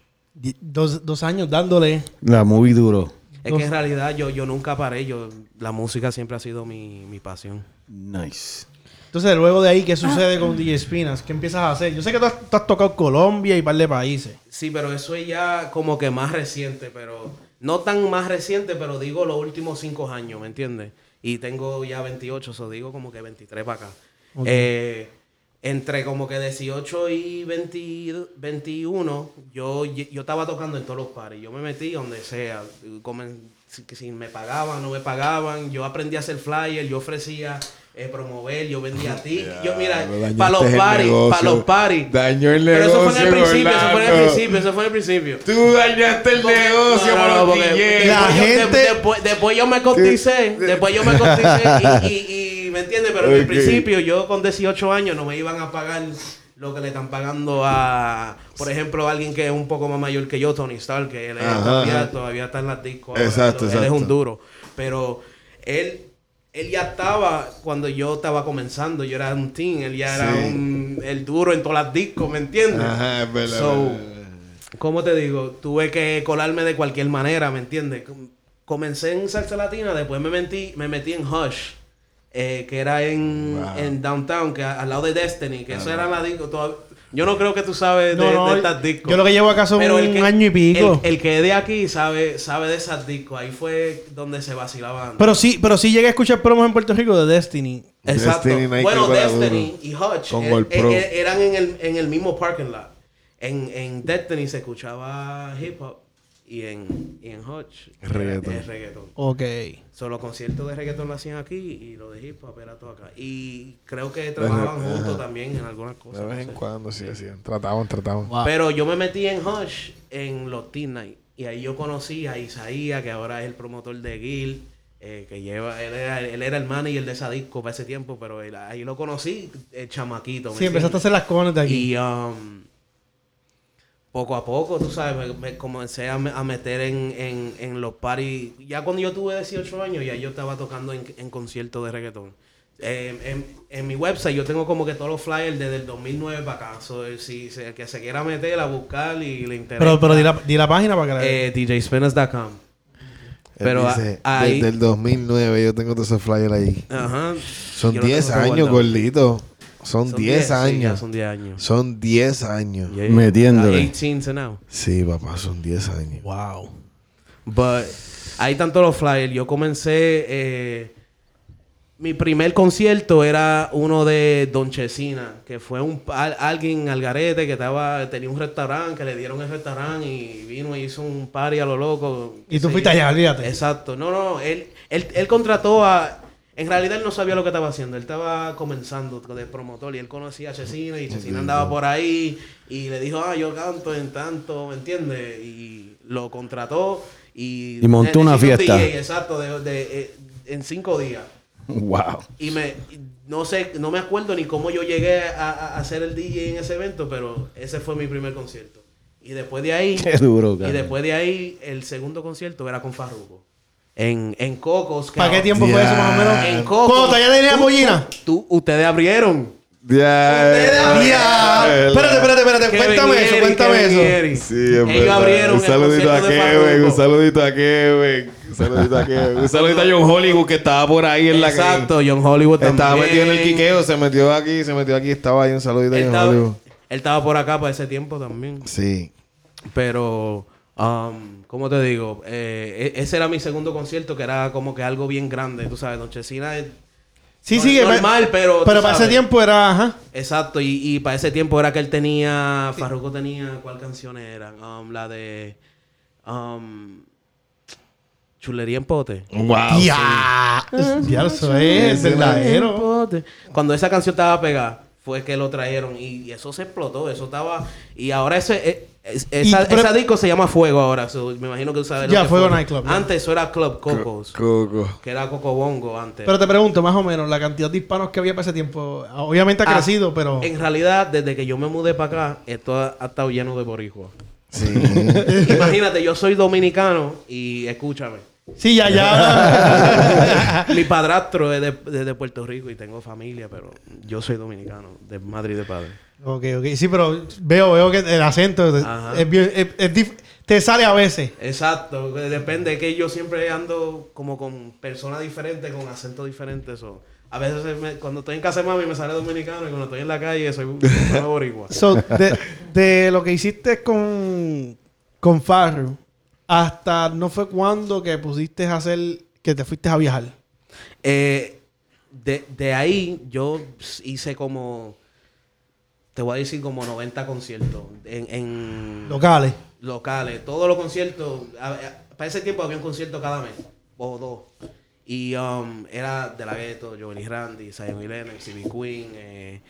Dos, dos años dándole. La movie duro. Es que en realidad yo, yo nunca paré, yo, la música siempre ha sido mi, mi pasión. Nice. Entonces, luego de ahí, ¿qué sucede con DJ Spinas? ¿Qué empiezas a hacer? Yo sé que tú has, tú has tocado Colombia y un par de países. Sí, pero eso es ya como que más reciente, pero no tan más reciente, pero digo los últimos cinco años, ¿me entiendes? Y tengo ya 28, eso digo como que 23 para acá. Eh, entre como que 18 y 20 21, yo, yo estaba tocando en todos los pares. Yo me metí donde sea. Comen- si, que si me pagaban, no me pagaban. Yo aprendí a hacer flyer, yo ofrecía eh, promover, yo vendía a ti. Yo, mira, para los paris, negocio. para los paris. Dañó el Pero eso fue en el negocio, principio, eso fue en el principio, eso fue en el principio. Tú dañaste el Porque- negocio no, no, para no, porque. La después yo- de- gente- después, después yo me coticé, después yo me coticé y, y, y- ¿me entiendes? Pero en el principio yo con 18 años no me iban a pagar lo que le están pagando a, por ejemplo, alguien que es un poco más mayor que yo, Tony Stark, que él es- Ajá, todavía, ajá. todavía está en las discos. ahora, Exacto, él, es exacto. un duro. Pero él, él ya estaba, cuando yo estaba comenzando, yo era un teen, él ya era un, el duro en todas las discos, ¿me entiendes? Ajá, es verdad. So. ¿Cómo te digo? Tuve que colarme de cualquier manera, ¿me entiendes? Com- Comencé en salsa latina, después me metí, me metí en Hush, eh, que era en, Wow. en Downtown, que al lado de Destiny, que eso era la disco. Yo no creo que tú sabes de, No, no, de estas discos. yo lo que llevo acá son un el que- año y pico. El, el que es de aquí sabe, sabe de esas discos. Ahí fue donde se vacilaban. Pero sí, pero sí llegué a escuchar promos en Puerto Rico de Destiny. Exacto. Destiny, bueno, Destiny y Hutch Con er- Pro. er- eran en el, en el mismo parking lot. En, en Destiny se escuchaba hip hop y en, y en Hutch era- Reggaeton. es reggaeton. Ok. Solo los conciertos de reggaeton lo hacían aquí y lo de hip hop era todo acá. Y creo que trabajaban Ajá. juntos también en algunas cosas. De no vez en sé. cuando sí hacían. Trataban, trataban. Pero yo me metí en Hush en los Teen Night. Y ahí yo conocí a Isaías, que ahora es el promotor de Gil. eh, que lleva, él era, él era el manager de esa disco para ese tiempo, pero él- ahí lo conocí, el chamaquito. ¿me Sí, empezaste a hacer las cones de aquí. Y um, poco a poco, tú sabes, me, me comencé a, me- a meter en, en, en los parties. Ya cuando yo tuve 18 años, ya yo estaba tocando en, en conciertos de reggaetón. Eh, en, en mi website yo tengo como que todos los flyers desde el 2009 para acá. So, eh, si se, el que se quiera meter a buscar y le interesa. pero pero di, la, di la página para que la eh, DJSpinners.com. Él Pero dice, a- ahí- desde el 2009 yo tengo todos esos flyers ahí. Ajá. Son Yo lo 10 tengo años, gordito. Son 10 sí, ya años. son 10 años. Son 10 años. Yeah. Metiéndole. A 18 to now. Sí, papá, son 10 años. Wow. But Hay tanto los flyers. Yo comencé... eh, mi primer concierto era uno de Don Chesina, que fue un al- alguien al garete que estaba tenía un restaurante, que le dieron el restaurante y vino y hizo un party a lo loco. Y tú Sí. fuiste allá, olvídate. Exacto. No, no, él, él, él contrató a... En realidad él no sabía lo que estaba haciendo. Él estaba comenzando de promotor y él conocía a Chesina y Chesina andaba por ahí y le dijo, ah, yo canto en tanto, ¿me entiendes? Y lo contrató y... Y montó una un fiesta. DJ, exacto, de, de- eh, en cinco días. Wow. Y me... No sé, no me acuerdo ni cómo yo llegué a, a- a ser el DJ en ese evento, pero ese fue mi primer concierto. Y después de ahí... Qué duro, Y después de ahí, el segundo concierto era con Farruko. En, en Cocos. ¿Para qué tiempo fue eso más o menos? En Cocos. ¿Cuándo todavía tenía Tú- pollina? Tú, ustedes abrieron. Ya. Ya. Espérate, espérate, espérate. Kevin Cuéntame eso, cuéntame Kevin eso. Yeri. Sí, es Ellos abrieron Un el saludito a Kevin, un saludito a Kevin. Un saludito a Kevin. Un saludito a John Hollywood que estaba por ahí en la Exacto, John Hollywood también. Estaba metido en el quiqueo, se metió aquí, se metió aquí, estaba ahí. Un saludito a John estaba, Hollywood. él estaba por acá para ese tiempo también. Sí. Pero, um, ¿cómo te digo? Eh, e- ese era mi segundo concierto, que era como que algo bien grande. Tú sabes, Nochecina es Sí, No- sí, que- normal, pero para ese tiempo era, ajá. Exacto, y, y para ese tiempo era que él tenía, Farruko tenía, ¿cuál canción era? Um, la de um, Chulería en Pote. Wow. Ya. Ya, eso es verdadero. Cuando esa canción estaba pegada, fue que lo trajeron y, y eso se explotó, eso estaba... Y ahora ese, eh, es- esa, Y, pero- esa disco se llama Fuego ahora, so, me imagino que tú sabes lo Ya, que Fuego fue. Nightclub, ya. Antes eso era Club Cocos, Coco. que era Coco Bongo antes. Pero te pregunto, más o menos, la cantidad de hispanos que había para ese tiempo. Obviamente ha Ah, crecido, pero. En realidad, desde que yo me mudé para acá, esto ha, ha estado lleno de boricuas. Sí. Imagínate, yo soy dominicano y escúchame. Sí, ya, ya. Mi padrastro es de, de- de Puerto Rico y tengo familia, pero yo soy dominicano, de madre y de padre. ok, ok. Sí, pero veo, veo que el acento es, es bien- es- es dif- te sale a veces. Exacto, depende, es que yo siempre ando como con personas diferentes, con acentos diferentes. o a veces me- cuando estoy en casa de mami me sale dominicano y cuando estoy en la calle soy un boricua. So, de, de lo que hiciste con, con Farru, hasta no fue cuando que pusiste a hacer, que te fuiste a viajar. Eh, de, de ahí yo hice como, te voy a decir como 90 conciertos en, en Locales. locales. Todos los conciertos, a- a- para ese tiempo había un concierto cada mes, o dos. Y um, era De La Ghetto, Giovanni Randy, Zion Lennox, C.B. Queen, eh,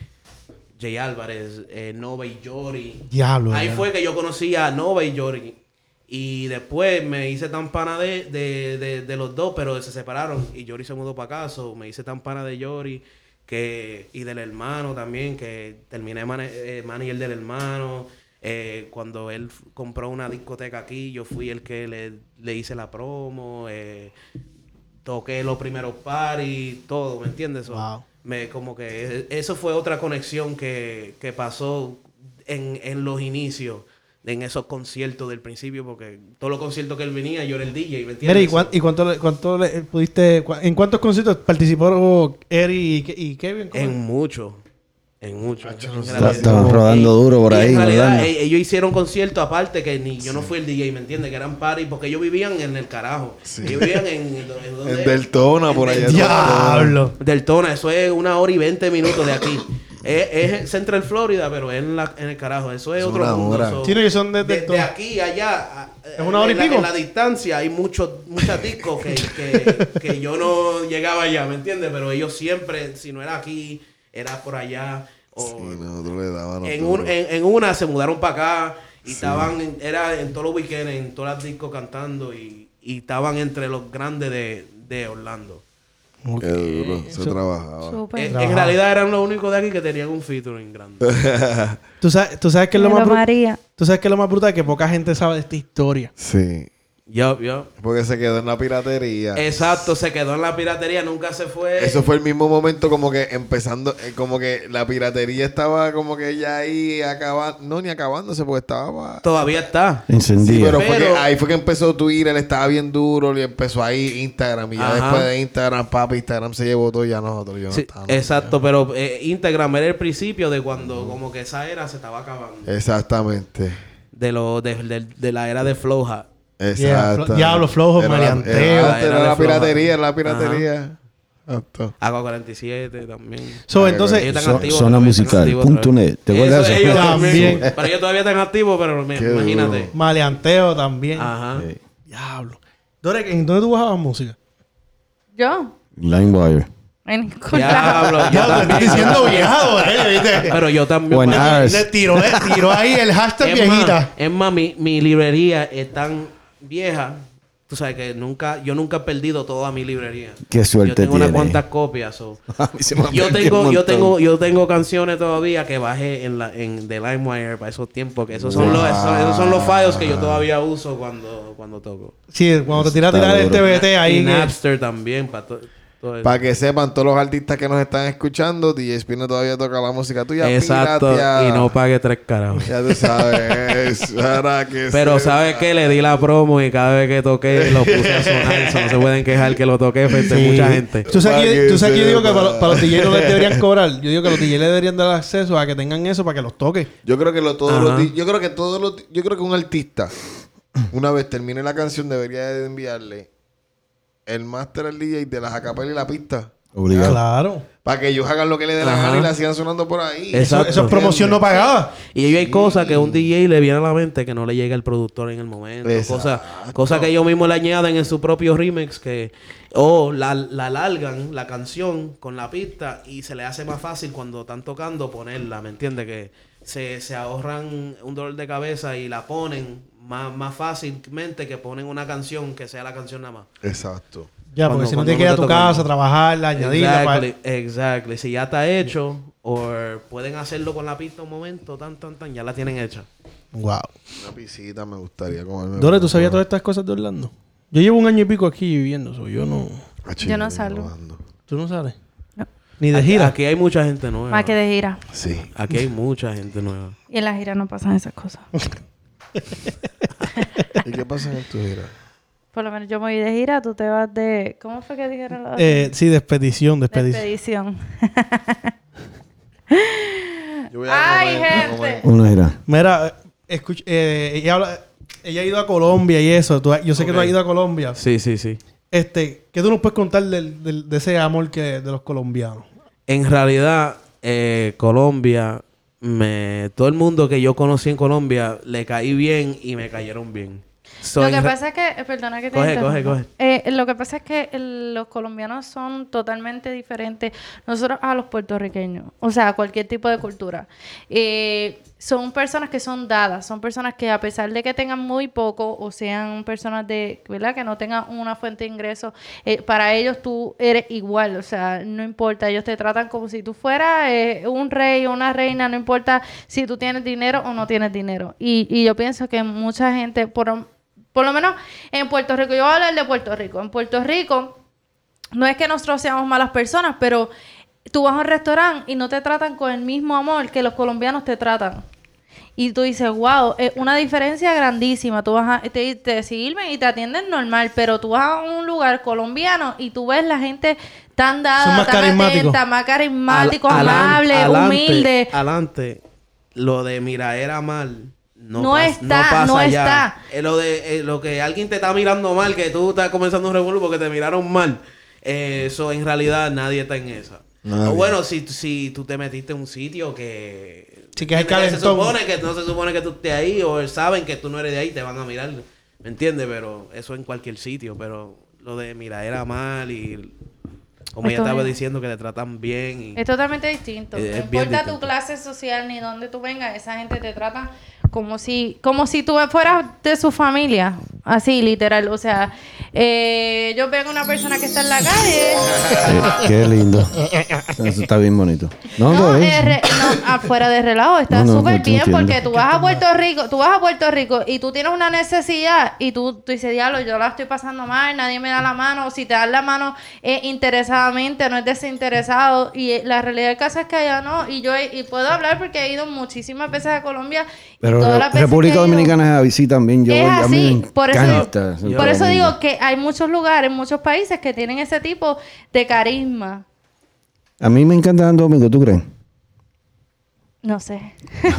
Jay Álvarez, eh, Nova y Jory. Diablo. Ahí ya. fue que yo conocí a Nova y Jory. Y después me hice tan pana de, de, de, de los dos, pero se separaron. Y Jory se mudó para casa. so me hice tan pana de Jory que, y del hermano también, que terminé mane- eh, manager del hermano. Eh, cuando él compró una discoteca aquí, yo fui el que le, le hice la promo. eh, toqué los primeros paris, todo, ¿me entiendes? So, Wow. me, como que e- eso fue otra conexión que, que pasó en, en los inicios, en esos conciertos del principio, porque todos los conciertos que él venía, yo era el DJ, ¿me entiendes? Mira, ¿y, cuán- y cuánto, le- cuánto le pudiste, cua- en cuántos conciertos participó Eri y, y Kevin? En mucho. En mucho. En Está- realidad. Estaban rodando duro por Y ahí. En realidad, ¿verdad? e- ellos hicieron conciertos aparte que ni yo no fui el DJ, ¿me entiendes? Que eran party porque ellos vivían en el carajo. Ellos vivían en, En Deltona, por allá. Diablo. Deltona, eso es una hora y veinte minutos de aquí. Es, es Central Florida, pero es en, la, en el carajo. Eso es Es otro mundo. no, ellos son de de, Deltona. de aquí a allá. ¿Es una hora y en la- pico? En la distancia hay muchos muchas discos que, que, que yo no llegaba allá, ¿me entiendes? Pero ellos siempre, si no era aquí, era por allá. O, Sí, nosotros le dábamos en, un- en, en una se mudaron para acá y estaban, en- era en todos los weekends, en todas las discos cantando y, y estaban entre los grandes de, de Orlando. Qué duro. Se trabajaba. En, en realidad eran los únicos de aquí que tenían un featuring grande. ¿Tú sabes, tú sabes que es lo más María. Tú sabes que es lo más brutal que poca gente sabe de esta historia. Sí. Yo, yo. Porque se quedó en la piratería. Exacto, se quedó en la piratería, nunca se fue. Eso fue el mismo momento como que empezando, eh, como que la piratería estaba como que ya ahí acabando, no ni acabándose porque estaba... Todavía está. Sí, Encendido. pero, fue Pero- que ahí fue que empezó Twitter, estaba bien duro y empezó ahí Instagram y ya Ajá. después de Instagram, papi, Instagram se llevó todo y ya nosotros yo no estábamos. exacto, pero eh, Instagram era el principio de cuando como que esa era se estaba acabando. Exactamente. De, lo, de, de- de la era de Floja. Yeah, flo- diablo, flojo, Era la- maleanteo. Era, Era era de la piratería, era la piratería. Exacto. Agua 47 también. So, Ellos entonces, están So- activos, zona musical, activos punto net. ¿Te acuerdas Eso, de eso? ellos También. Pero ellos todavía están activos, pero me- imagínate. duro. maleanteo también. Ajá. Sí. Diablo. Dore, ¿en dónde tú bajabas música? Yo. LimeWire. En. Diablo, yo también. estoy diciendo viejado, eh, ¿viste? Pero yo también. Le tiró, le tiró ahí el hashtag viejita. es más, mi, mi librería es tan vieja. Tú sabes que nunca, yo nunca he perdido toda mi librería. Qué suerte Yo tengo unas tiene. cuantas copias. Yo tengo, yo tengo, yo tengo canciones todavía que bajé en la, en de LimeWire para esos tiempos. Que esos son los, esos, esos son los files que yo todavía uso cuando, cuando toco. Sí, cuando te tiras tirar el. TBT ahí. y que- Napster también para to-. Para que sepan todos los artistas que nos están escuchando, DJ Spino todavía toca la música tuya. Exacto. Y no pague tres carajos. Ya tú sabes. Que Pero sepa. ¿sabes qué? Le di la promo y cada vez que toqué lo puse a sonar. Eso no se pueden quejar que lo toqué frente a Sí. mucha gente. Tú sabes, que, que tú sabes que yo digo que para, para los DJs no les deberían cobrar. Yo digo que los DJs le deberían dar acceso a que tengan eso para que los toque. Yo creo que lo, todos Ajá. los yo creo que todos los yo creo que un artista una vez termine la canción debería de enviarle el máster al DJ de las acapelas y la pista Obligado. Claro. para que ellos hagan lo que les dé la Ajá. gana y la sigan sonando por ahí. Exacto. Eso, eso es promoción no pagada. Y ahí hay cosas que a un DJ le viene a la mente que no le llega al productor en el momento. Cosas cosa que ellos mismos le añaden en su propio remix que o la, la alargan la canción con la pista y se le hace más fácil cuando están tocando ponerla, ¿me entiendes? Que se, se ahorran un dolor de cabeza y la ponen más, más fácilmente que ponen una canción que sea la canción nada más. Exacto. Ya, Cuando- porque si no cuando tienes que ir a tu casa, trabajarla, añadirla. para- Exactly, exactly. Si ya está hecho, o pueden hacerlo con la pista un momento, tan, tan, tan, ya la tienen hecha. Wow. Una pisita me gustaría comerme. Dore, ¿tú sabías todas estas cosas de Orlando? Yo llevo un año y pico aquí viviendo. so yo no... Ah, Yo no salgo. ¿Tú no sabes? No. Ni de Aquí- gira. Aquí hay mucha gente nueva. Más que de gira. Sí. Aquí hay mucha gente nueva. Y en la gira no pasan esas cosas. ¿Y qué pasa en tu gira? Por lo menos yo me voy de gira, tú te vas de... ¿Cómo fue que dijeron los Eh, sí, de expedición, de De expedición. expedición. Yo voy a Ay, gente. Una gira. Mira, escucha, eh, ella, habla- ella ha ido a Colombia y eso. Tú- yo sé que tú has ido a Colombia. Sí, sí, sí. Este, ¿Qué tú nos puedes contar del- del- de ese amor que de los colombianos? En realidad, eh, Colombia, me, todo el mundo que yo conocí en Colombia le caí bien y me cayeron bien. So, lo que pasa es que, eh, perdona que te Coge, coge, coge. Eh, lo que pasa es que el- los colombianos son totalmente diferentes nosotros a los puertorriqueños, o sea, a cualquier tipo de cultura. Eh, son personas que son dadas, son personas que a pesar de que tengan muy poco o sean personas de, ¿verdad? Que no tengan una fuente de ingreso, eh, para ellos tú eres igual, o sea, no importa, ellos te tratan como si tú fueras eh, un rey o una reina, no importa si tú tienes dinero o no tienes dinero. Y, y yo pienso que mucha gente, por, por lo menos en Puerto Rico, yo voy a hablar de Puerto Rico, en Puerto Rico no es que nosotros seamos malas personas, pero tú vas a un restaurante y no te tratan con el mismo amor que los colombianos te tratan. Y tú dices, wow, es una diferencia grandísima. Tú vas a, te, te sirven y te atienden normal, pero tú vas a un lugar colombiano y tú ves la gente tan dada, más tan atenta, más carismáticos, Al- alan- amables, adelante, humildes. Adelante, lo de mira era mal. No, No pas- está, pasa no está. Eh, lo de eh, lo que alguien te está mirando mal, que tú estás comenzando un revuelo porque te miraron mal. eh, Eso en realidad nadie está en esa. O bueno, si, si tú te metiste en un sitio que... Sí, que hay se calentón. supone que no se supone que tú estés ahí o saben que tú no eres de ahí, te van a mirar. ¿Me entiendes? Pero eso en cualquier sitio. Pero lo de mira era mal y como ya Esto estaba es- diciendo que te tratan bien y... Es totalmente distinto. Es- es no importa tu clase social ni dónde tú vengas, esa gente te trata como si, como si tú fueras de su familia. Así, literal. O sea, eh, yo veo a una persona que está en la calle. Eh, qué lindo. Eso está bien bonito. No, No, no, es- es re- no, afuera de relajo, está No, no, súper no, bien entiendo. porque tú vas a Puerto Rico, tú vas a Puerto Rico y tú tienes una necesidad y tú, tú dices, diablo, yo la estoy pasando mal, nadie me da la mano, o si te dan la mano es interesadamente, no es desinteresado y eh, la realidad del caso es que allá no, y yo he- y puedo hablar porque he ido muchísimas veces a Colombia Pero todas Re- República Dominicana es así también. Yo es voy, a mí me por eso, encanta. Yo- por eso digo que hay muchos lugares, muchos países que tienen ese tipo de carisma. A mí me encanta Santo Domingo, ¿tú crees? No sé. Yo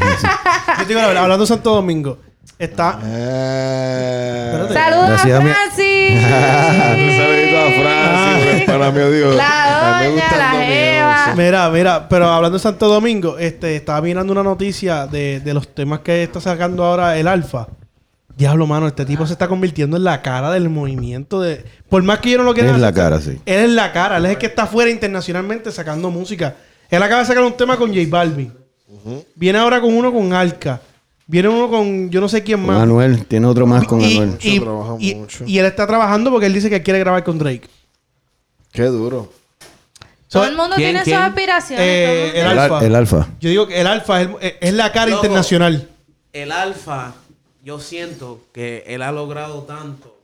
te digo la verdad, hablando de Santo Domingo, Está. Espérate. Saludos a mi- Francis. Un saludito a Francis, para mí, Dios. La me doña, gusta el la jeva. Mira, mira, pero hablando de Santo Domingo, este, estaba mirando una noticia de, de los temas que está sacando ahora el Alfa. Diablo, mano, este tipo se está convirtiendo en la cara del movimiento de... Por más que yo no lo quiera Es la cara, sí. Él es la cara. Él es el que está afuera internacionalmente sacando música. Él acaba de sacar un tema con J Balvin. Viene ahora con uno con Alca. Viene uno con yo no sé quién más. Anuel, tiene otro más con y, Anuel. y- y- mucho. y él está trabajando porque él dice que quiere grabar con Drake. Qué duro. Todo el mundo ¿Quién, tiene quién? sus aspiraciones. Eh, todo el mundo el Alfa. al- el alfa. Yo digo que el Alfa es, el- es la cara Loco. internacional. El alfa, yo siento que él ha logrado tanto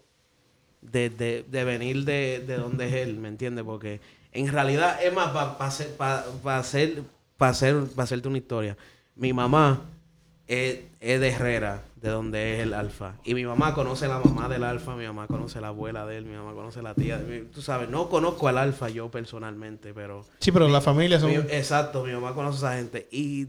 de, de- de venir de, de donde es él, ¿me entiendes? Porque en realidad, es más, para hacer, pa- pa hacer, pa hacer, pa hacerte una historia, mi mamá es, es de Herrera, de donde es el alfa. Y mi mamá conoce a la mamá del alfa, mi mamá conoce a la abuela de él, mi mamá conoce a la tía. de mi- tú sabes, no conozco al alfa yo personalmente, pero... Sí, pero la familia son... Mi- exacto, mi mamá conoce a esa gente. Y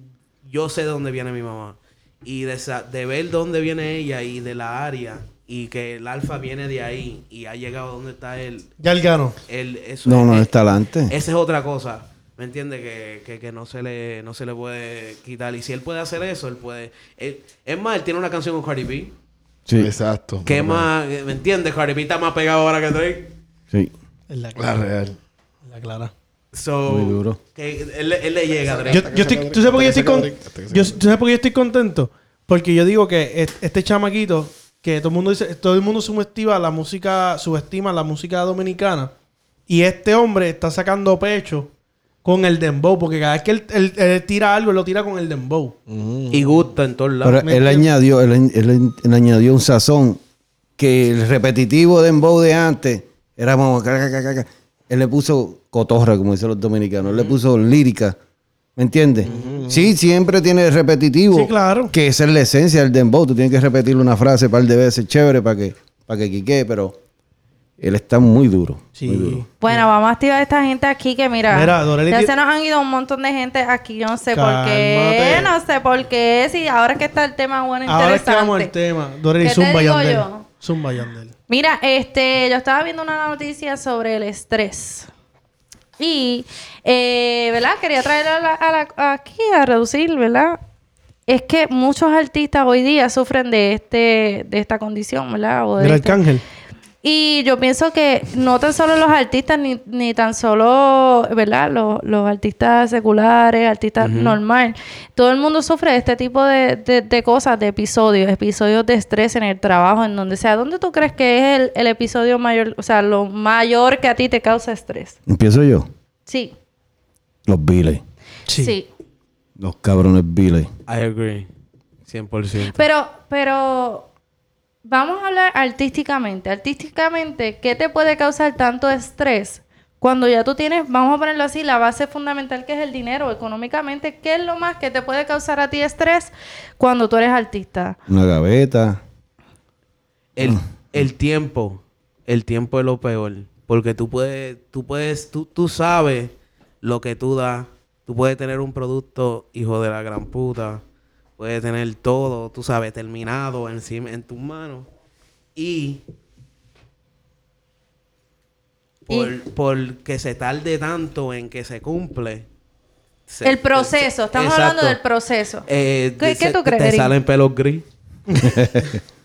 yo sé de dónde viene mi mamá. Y de, esa- de ver dónde viene ella y de la área. Y que el alfa viene de ahí y ha llegado donde está él. Ya él ganó. él eso No, no, es- está adelante. Esa es otra cosa. ¿Me entiendes? Que, que, que no, se le, no se le puede quitar. Y si él puede hacer eso, él puede... él- es más, él tiene una canción con Cardi B. Sí, Exacto. ¿Qué más? ¿Me entiendes? Cardi B está más pegado ahora que Drake. sí. Es la La clara. real. La clara. So, Muy duro. Que él, él le llega a Drake. Yo, yo estoy, ¿Tú sabes por qué yo estoy con- Hasta que se yo- acabe. ¿tú sabes por qué yo estoy contento? Porque yo digo que es- este chamaquito, que todo el mundo dice, todo el mundo subestima la música, subestima la música dominicana. Y este hombre está sacando pecho con el dembow, porque cada vez que él, él- él tira algo, él lo tira con el dembow. Y gusta en todos lados. Pero él añadió, él, él- él añadió un sazón que el repetitivo de Embow de antes era como... Él le puso cotorra, como dicen los dominicanos. Él le puso lírica. ¿Me entiendes? Sí, siempre tiene repetitivo. Sí, claro. Que esa es la esencia del dembow. Tú tienes que repetir una frase un par de veces chévere para que, para que quique, pero él está muy duro. Sí. Muy duro. Bueno, vamos a activar a esta gente aquí que mira, Mira, Doreli ya se nos han ido un montón de gente aquí, yo no sé por qué, no sé por qué, si ahora que está el tema bueno, Ahora es que interesante. vamos al tema. Doreli, ¿Qué te Zumba digo Yandel. yo? Zumba Yandel. Mira, este, yo estaba viendo una noticia sobre el estrés. Y, eh, ¿verdad? Quería traer a la- a la- aquí a reducir, ¿verdad? Es que muchos artistas hoy día sufren de este, de esta condición, ¿verdad? O de Del este- Arcángel. Y yo pienso que no tan solo los artistas, ni, ni tan solo, ¿verdad? Los, los artistas seculares, artistas normal. Todo el mundo sufre de este tipo de, de- de cosas, de episodios, episodios de estrés en el trabajo, en donde sea. ¿Dónde tú crees que es el, el episodio mayor, o sea, lo mayor que a ti te causa estrés? Empiezo yo. Sí, Los Billy. sí. Los cabrones Billy. I agree. 100%. Pero, pero vamos a hablar artísticamente. Artísticamente, ¿qué te puede causar tanto estrés? Cuando ya tú tienes, vamos a ponerlo así, la base fundamental que es el dinero, económicamente, ¿qué es lo más que te puede causar a ti estrés cuando tú eres artista? Una gaveta. El, el tiempo. El tiempo es lo peor. Porque tú puedes, tú puedes, tú, tú sabes lo que tú das. Tú puedes tener un producto, hijo de la gran puta. Puedes tener todo, tú sabes, terminado encima, en tus manos. Y por, por que se tarde tanto en que se cumple. se- el proceso, estamos Exacto. hablando del proceso. Eh, ¿Qué- se- qué tú crees, Te salen pelos gris.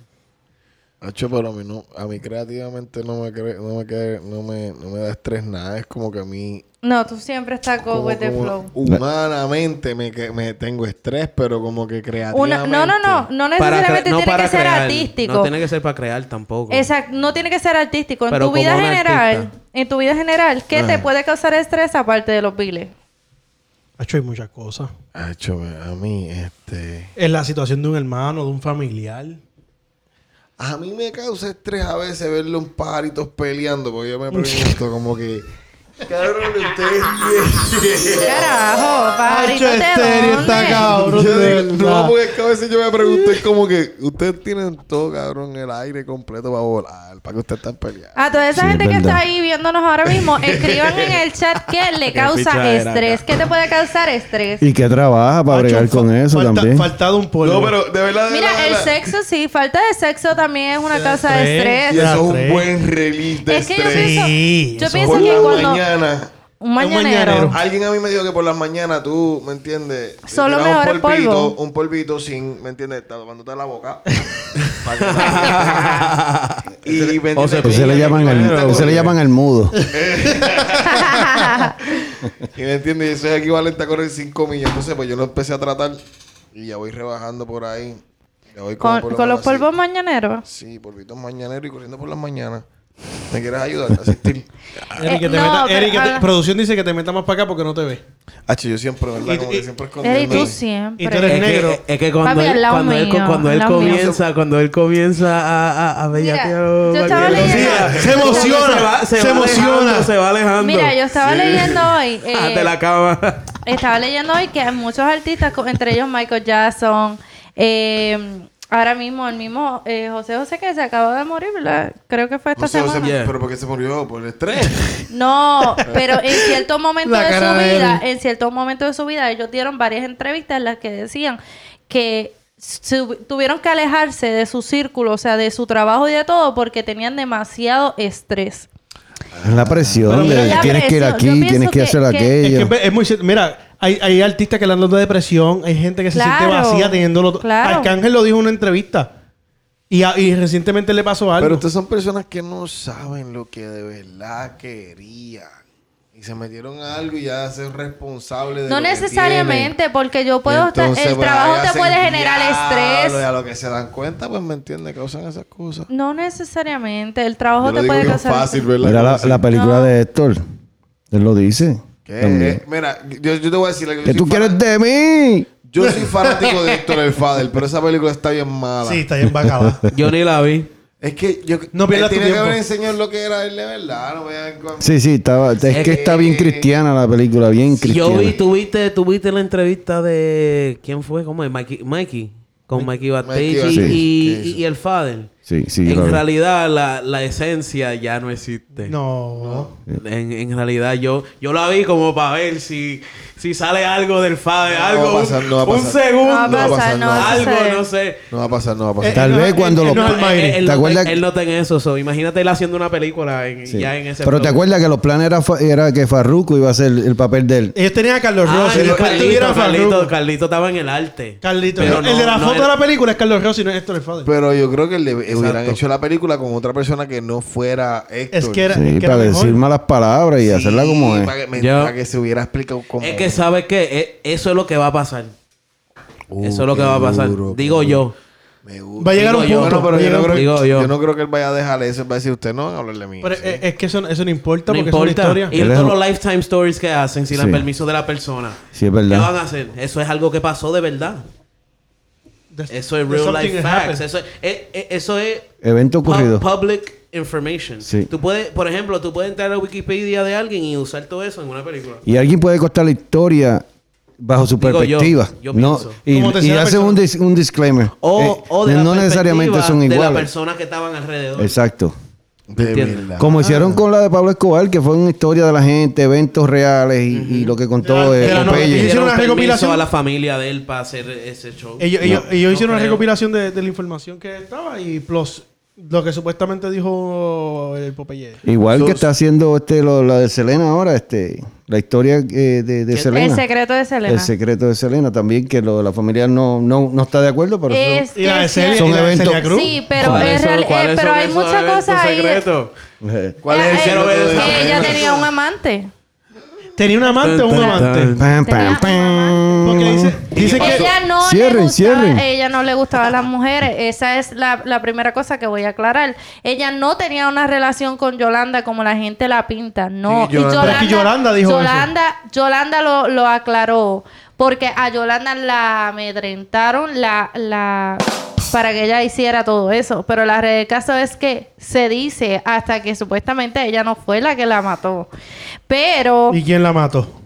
Hacho, pero a mí no, a mí creativamente no me cre- no me, no me, no me da estrés nada. Es como que a mí No, tú siempre estás go como- with the flow. humanamente me, me tengo estrés, pero como que creativamente. Una- no, no, no, no necesariamente no tiene para que ser artístico. No tiene que ser para crear tampoco. Exacto, no tiene que ser artístico. En Pero tu vida general, artista. en tu vida general, ¿qué te puede causar estrés aparte de los biles? Hacho, hay muchas cosas. Hacho, a mí, este. En la situación de un hermano, de un familiar. A mí me causa estrés a veces verle un pajaritos peleando, porque yo me pregunto como que. Cabrón, ustedes Carajo, Hacho, de estéreo está dónde? cabrón. Yo digo, no, porque es que a veces yo me pregunto, es como que ustedes tienen todo, cabrón, el aire completo para volar, para que ustedes estén peleando. A toda esa Sí, gente es que verdad. está ahí viéndonos ahora mismo, escriban en el chat qué le causa pichadera, estrés. ¿Qué te puede causar estrés? Y que trabaja para bregar con fa- eso falta- también. Faltado un polvo. No, pero de verdad, de Mira, de el verdad. sexo sí, falta de sexo también es una causa de estrés. Y estrés. eso es un buen release de Es que yo estrés. pienso, Sí, yo eso pienso por que la cuando mañana. Un mañanero, mañanero. Alguien a mí me dijo que por las mañanas tú, ¿me entiendes? Solo el un polvito, polvo. un polvito sin, ¿me entiendes? Tapándote la boca. Y, ¿me O se entiendes? Eso le llaman el, eso le llaman el mudo. Y me entiendes, Y eso es equivalente a correr 5 millas. Entonces, pues yo lo empecé a tratar y ya voy rebajando por ahí. Ya voy como con, por lo con los polvos mañaneros. Sí, polvitos mañaneros y corriendo por las mañanas. ¿Me quieres ayudar a asistir? Eric, que te Eh, no, meta- pero Eric, que te- haga- producción dice que te metas más para acá porque no te ve. H, yo siempre, ¿verdad? Como y- que siempre Eres escondiendo. tú siempre. Y tú eres Es negro. que, es que cuando, Papi, al él, lado cuando, él, mío, cuando él al lado mío. comienza, cuando él comienza a, a, a bellaquear, yo estaba leyendo- Se emociona, se va, se se va emociona. alejando, se va alejando. Mira, yo estaba leyendo hoy. eh, Ah, de la cama. Estaba leyendo hoy que hay muchos artistas, co- entre ellos Michael Jackson, eh, ahora mismo el mismo eh, José José que se acaba de morir, ¿verdad? Creo que fue esta semana. Yeah. pero ¿por qué se murió? Por el estrés. No, pero en cierto momento de su de vida, en cierto momento de su vida, ellos dieron varias entrevistas en las que decían que tuvieron que alejarse de su círculo, o sea, de su trabajo y de todo, porque tenían demasiado estrés. Es la presión de la tienes que ir aquí, tienes que, que- hacer que- Es aquello. que es muy cierto. Mira, hay, hay artistas que le han dado depresión, hay gente que se Claro, siente vacía teniéndolo. claro. Arcángel lo dijo en una entrevista. Y, a- y recientemente le pasó algo. Pero ustedes son personas que no saben lo que de verdad querían. Y se metieron a algo y ya ser responsables de No lo que necesariamente, porque yo puedo estar, el pues, trabajo te puede generar estrés. Y a lo que se dan cuenta, pues me entiende, causan esas cosas. No necesariamente, el trabajo Yo lo te digo puede causar fácil, ¿verdad? Mira la, película No. de Héctor. Él lo dice. ¿Qué? Eh, Mira, yo, yo te voy a decir... Que soy tú quieres de mí. Yo soy fanático de Héctor el Fader, pero esa película está bien mala. Sí, está bien bacala. Yo ni la vi. Es que yo... No pierdas tiene que tiempo. haber enseñado lo que era él de verdad. No vean con- Sí, sí, estaba, es que está bien cristiana la película, bien cristiana. Yo vi, tuviste, tuviste la entrevista de. ¿Quién fue? ¿Cómo es? Mikey. Mikey con Mikey Battisti. y, Sí. y, y el Father. Sí, sí, en claro. realidad, la, la esencia ya no existe. No. En, en realidad, yo, yo la vi como para ver si, si sale algo del. No, algo. no va a un- pasar, no va a un pasar. segundo. No va a pasar, no va a nada. algo, no sé. No va a pasar, no va a pasar. Eh, Tal no, vez él- cuando él lo- Almighty. él, él ¿Te no acuerdas él no tiene eso. so, imagínate él haciendo una película en, Sí. ya en ese Pero te acuerdas que los planes era, era que Farruko iba a hacer el papel de él. Ellos tenían a Carlos Ah, Rossi. Carlito, Carlito, Farruko. Carlito estaba en el arte. Carlito. Pero el no- de la no foto era- de la película es Carlos Rossi, no es Héctor el Father. Pero yo creo que le hubieran hecho la película con otra persona que no fuera Héctor. Es que era, Sí, para decir malas palabras y hacerla como es. Para que, se hubiera explicado cómo. Es que sabes que eso es lo que va a pasar. Uh, eso es lo que qué va a pasar. duro, qué Digo duro. yo. Me gusta. Va a llegar Digo un yo. punto. Pero yo no, creo, Digo yo. yo. no creo que él vaya a dejar eso. Él va a decir, usted no van a hablar de mí. Pero Sí. es, que eso, eso no importa No porque es una importa. historia. Y todos los lifetime stories que hacen sin Sí. el permiso de la persona. Sí, es ¿Qué van verdad. a hacer? Eso es algo que pasó de verdad. Eso es real life facts. happened. Eso es, eh, eh, eso es Evento pu- ocurrido. public information. Sí. Tú puedes, por ejemplo, tú puedes entrar a Wikipedia de alguien y usar todo eso en una película. Y alguien puede contar la historia bajo su Digo yo, perspectiva. yo no, pienso. y, y hace persona. un, dis- un disclaimer. O, Eh, o de la no necesariamente perspectiva son de las iguales. personas que estaban alrededor. Exacto. De. Como hicieron con la de Pablo Escobar, que fue una historia de la gente, eventos reales y, y lo que contó De eh, la- de la novela. Hicieron una recopilación. a la familia de él para hacer ese show. Ellos, ellos, No, ellos no hicieron una recopilación de, de la información que estaba y plus lo que supuestamente dijo el Popeye. Igual So- que está haciendo este lo- la de Selena ahora, este la historia eh, de. Selena. El secreto de Selena. El secreto de Selena también, que lo- la familia no, no, no está de acuerdo, pero Es Y la que de sí- Celia, Son y la de eventos- Celia Cruz. Sí, pero ¿Cuáles es real, eh, pero hay muchas cosas ahí. eh, ¿Cuál es el secreto que ella tenía un amante. ¿Tenía un amante o un amante? tan. pam, Tenía pam, un pam. Porque dice, dice que... Ella no Cierren, le gustaba, cierren. ella no le gustaba a las mujeres. Esa es la, la primera cosa que voy a aclarar. Ella no tenía una relación con Yolanda como la gente la pinta. No. Sí, Yolanda- que Yolanda dijo eso. Yolanda, Yolanda lo, lo aclaró. Porque a Yolanda la amedrentaron, la, la para que ella hiciera todo eso. Pero la realidad del caso es que se dice hasta que supuestamente ella no fue la que la mató. Pero ¿Y quién la mató?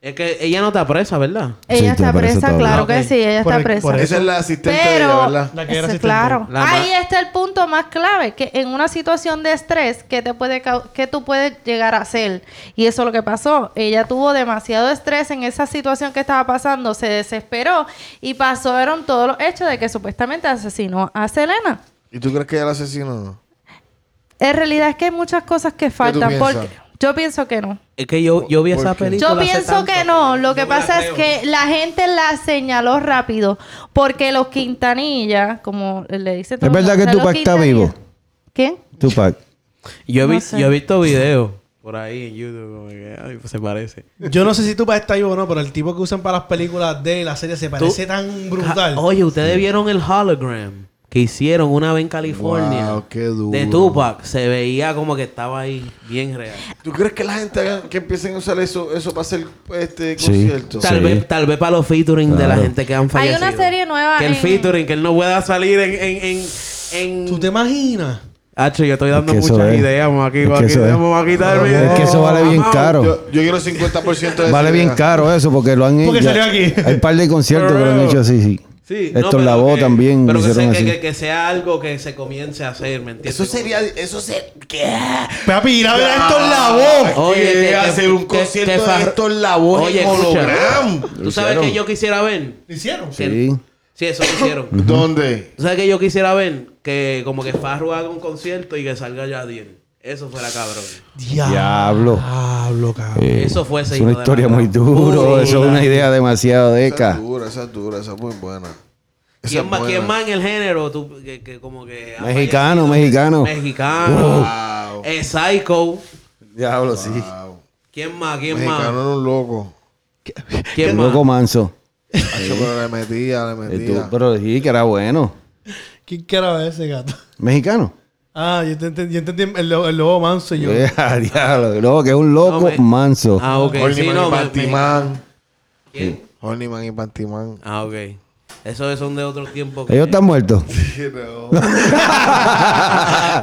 Es que ella no está presa, ¿verdad? ella Sí, está presa claro que sí, ella Por está el- presa. por Esa es la asistente de ella, Pero, ¿verdad? La que era asistente. claro, La ahí está el punto más clave, que en una situación de estrés, ¿qué, te puede, qué tú puedes llegar a hacer? Y eso es lo que pasó. Ella tuvo demasiado estrés en esa situación que estaba pasando, se desesperó y pasaron todos los hechos de que supuestamente asesinó a Selena. ¿Y tú crees que ella la asesinó? En realidad es que hay muchas cosas que faltan, piensas? porque yo pienso que no. Es que yo, yo vi ¿Por esa película. Yo hace pienso tanto que no. Lo que no pasa es que la gente la señaló rápido. Porque los Quintanilla, como le dice todo ¿Es verdad que Tupac está vivo? ¿Quién? Tupac. Yo he, No vi- sé. yo he visto videos por ahí en YouTube, como que ay, pues se parece. Yo no sé si tú para estar vivo o no, pero el tipo que usan para las películas de la serie se parece tan brutal. Ja- Oye, ustedes vieron el hologram que hicieron una vez en California Wow, qué duro. de Tupac. Se veía como que estaba ahí bien real. ¿Tú crees que la gente haga- que empiecen a usar eso, eso para hacer este Sí. concierto? Tal, Sí. vez, tal vez para los featuring de la gente que han Hay fallecido. una serie nueva Que el en- featuring, que él no pueda salir en... en, en, en... ¿Tú te imaginas? Hacho, yo estoy dando Es que eso muchas es. ideas. Vamos aquí, Es que vamos aquí, eso es. vamos a quitar el video. Es que eso vale bien caro. Yo, yo quiero 50% de Vale esa bien caro eso porque lo han Porque ya- salió aquí. Hay un par de conciertos que lo han hecho así, sí. Sí, Esto pero la voz que- también Pero que, hicieron se- así. que, que sea algo que se comience a hacer, ¿me entiendes? Eso sería... Eso se... ¿Qué? Papi, ir a ver esto en la voz. Oye, que, que- que- hacer un que- concierto que de Far- esto en la voz Oye, hologram. ¿Tú sabes que yo quisiera ver? ¿Lo hicieron? Sí. Sí, eso lo hicieron. ¿Dónde? ¿Tú sabes que yo quisiera ver? Que como que Farru haga un concierto y que salga Yadiel. Eso fuera cabrón. Diablo. Diablo, cabrón. Eh, Eso fue ese Es una historia la muy duro. Uy, Eso es una idea demasiado Esa deca. es dura, esa es dura, esa es muy buena. Esa ¿Quién es más, buena. ¿Quién más en el género? Tú, que, que como que... Mexicano, mexicano. Mexicano. Wow. Eh, Psycho. Diablo, sí. Wow. ¿Quién más? ¿Quién Mexicano más? era un loco. ¿Quién más? Loco manso. Hacho, pero le metía, le Eh, tú- metía. Pero sí, que era bueno. ¿Quién era ese gato? Mexicano. Ah, yo, te entendí, yo entendí el, lo- el lobo manso y yo. Eh, diablo. No, que es un loco No, me- manso. Ah, ok. Sí, Horniman no, y me- Pantimán. ¿Quién? Horniman y Pantimán. Ah, ok. Esos son de otro tiempo. que- Ellos están muertos.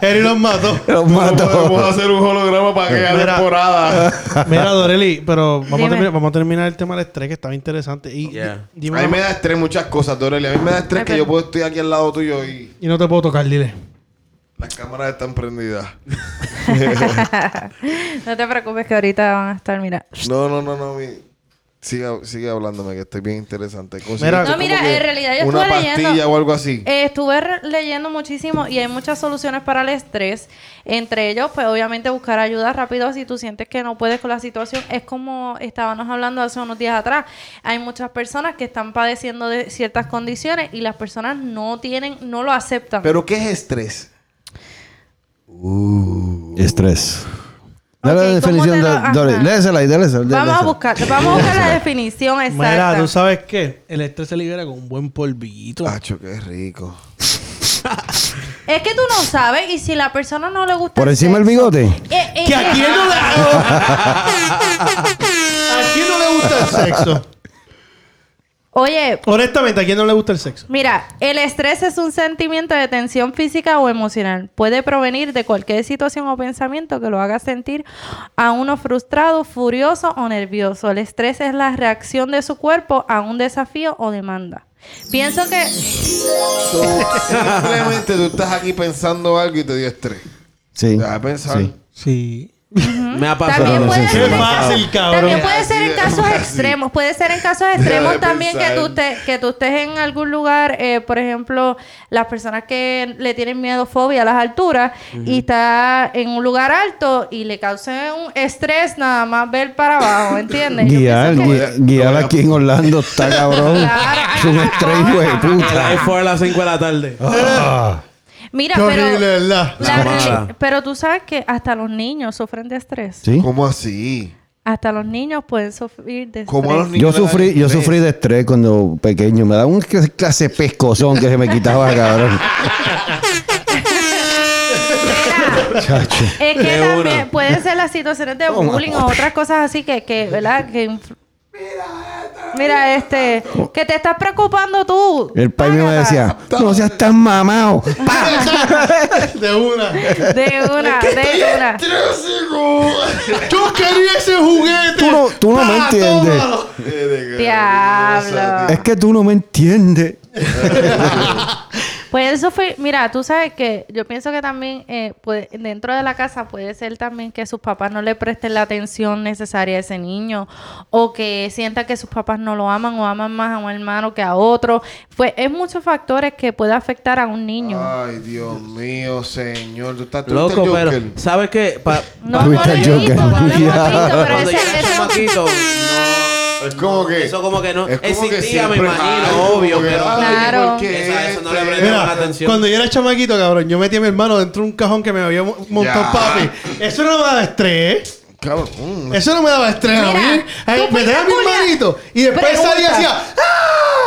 Eri los mató. Los Podemos mató. hacer un holograma para que haya Mira. temporada. Mira, Doreli, pero vamos a, terminar, vamos a terminar el tema del estrés que estaba interesante. Y, Yeah. dime A mí me da estrés muchas cosas, Doreli. A mí me da estrés que yo puedo estar aquí al lado tuyo y y no te puedo tocar, dile. Las cámaras están prendidas. No te preocupes que ahorita van a estar, mira. No, no, no, no. Mi... Sigue, sigue hablándome que estoy bien interesante. Mira- No, mira, en realidad yo Una estuve leyendo- pastilla o algo así. Eh, estuve leyendo muchísimo y hay muchas soluciones para el estrés. Entre ellos, pues obviamente buscar ayuda rápido si tú sientes que no puedes con la situación. Es como estábamos hablando hace unos días atrás. Hay muchas personas que están padeciendo de ciertas condiciones y las personas no tienen, no lo aceptan. ¿Pero qué es estrés? Estrés. Dale la ¿cómo definición. Dale, lésela ahí, vamos a buscar, vamos a buscar la definición Mira, exacta. tú sabes qué? El estrés se libera con un buen polvito. Acho, qué rico. Es que tú no sabes y si la persona no le gusta Por el encima del sexo- bigote. Eh, eh, ¿Que a eh, quién no le ¿A quién no le gusta el sexo? Oye, Honestamente, ¿a quién no le gusta el sexo? Mira, el estrés es un sentimiento de tensión física o emocional. Puede provenir de cualquier situación o pensamiento que lo haga sentir a uno frustrado, furioso o nervioso. El estrés es la reacción de su cuerpo a un desafío o demanda. Pienso que simplemente tú estás aquí pensando algo y te dio estrés. Sí. Deja de pensar. Sí. Sí. Me ha pasado. también no puede, sé Qué si- ser, fácil, cabrón. también puede ser en casos extremos. Puede ser en casos extremos también que tú, te- que tú estés en algún lugar, eh, por ejemplo, las personas que le tienen miedo, fobia a las alturas y está en un lugar alto y le cause un estrés nada más ver para abajo, ¿entiendes? Guiar, que- guiar aquí en Orlando está cabrón. Es un estrés, güey, puta. a las 5 de la tarde. Ah. Mira, Qué pero, horrible, ¿verdad? la pero tú sabes que hasta los niños sufren de estrés. ¿Sí? ¿Cómo así? Hasta los niños pueden sufrir de ¿Cómo a los estrés. Yo niños le da sufrí, yo estrés? sufrí de estrés cuando pequeño. Me daba un cl- clase de pescozón que se me quitaba, cabrón. Chacho. Es que De también pueden ser las situaciones de bullying o otras cosas así que, que ¿verdad? Que inf- Mira, este, que te estás preocupando tú. El pai mío me decía, no seas tan mamado. De una. De una, de una. Yo quería ese juguete. Tú no, tú no me entiendes. Diablo. Es que tú no me entiendes. Pues eso fue, mira, tú sabes que yo pienso que también eh, puede- dentro de la casa puede ser también que sus papás no le presten la atención necesaria a ese niño o que sienta que sus papás no lo aman o aman más a un hermano que a otro. Pues es muchos factores que puede afectar a un niño. Ay, Dios mío, señor. Tú estás Loco, el pero? ¿sabes qué? Pa- No, pa- no el visto, Joker. no Es como que. Eso como que no es como que existía, me imagino, obvio, que, pero- Claro. ¿por qué Esa- eso no le la atención. cuando yo era chamaquito, cabrón, yo metí a mi hermano dentro de un cajón que me había mo- montado Ya. papi. Eso no me daba estrés. Cabrón, Eso no me daba estrés a Mira, mí. A mi hermanito y después salía y hacía ¡Ah!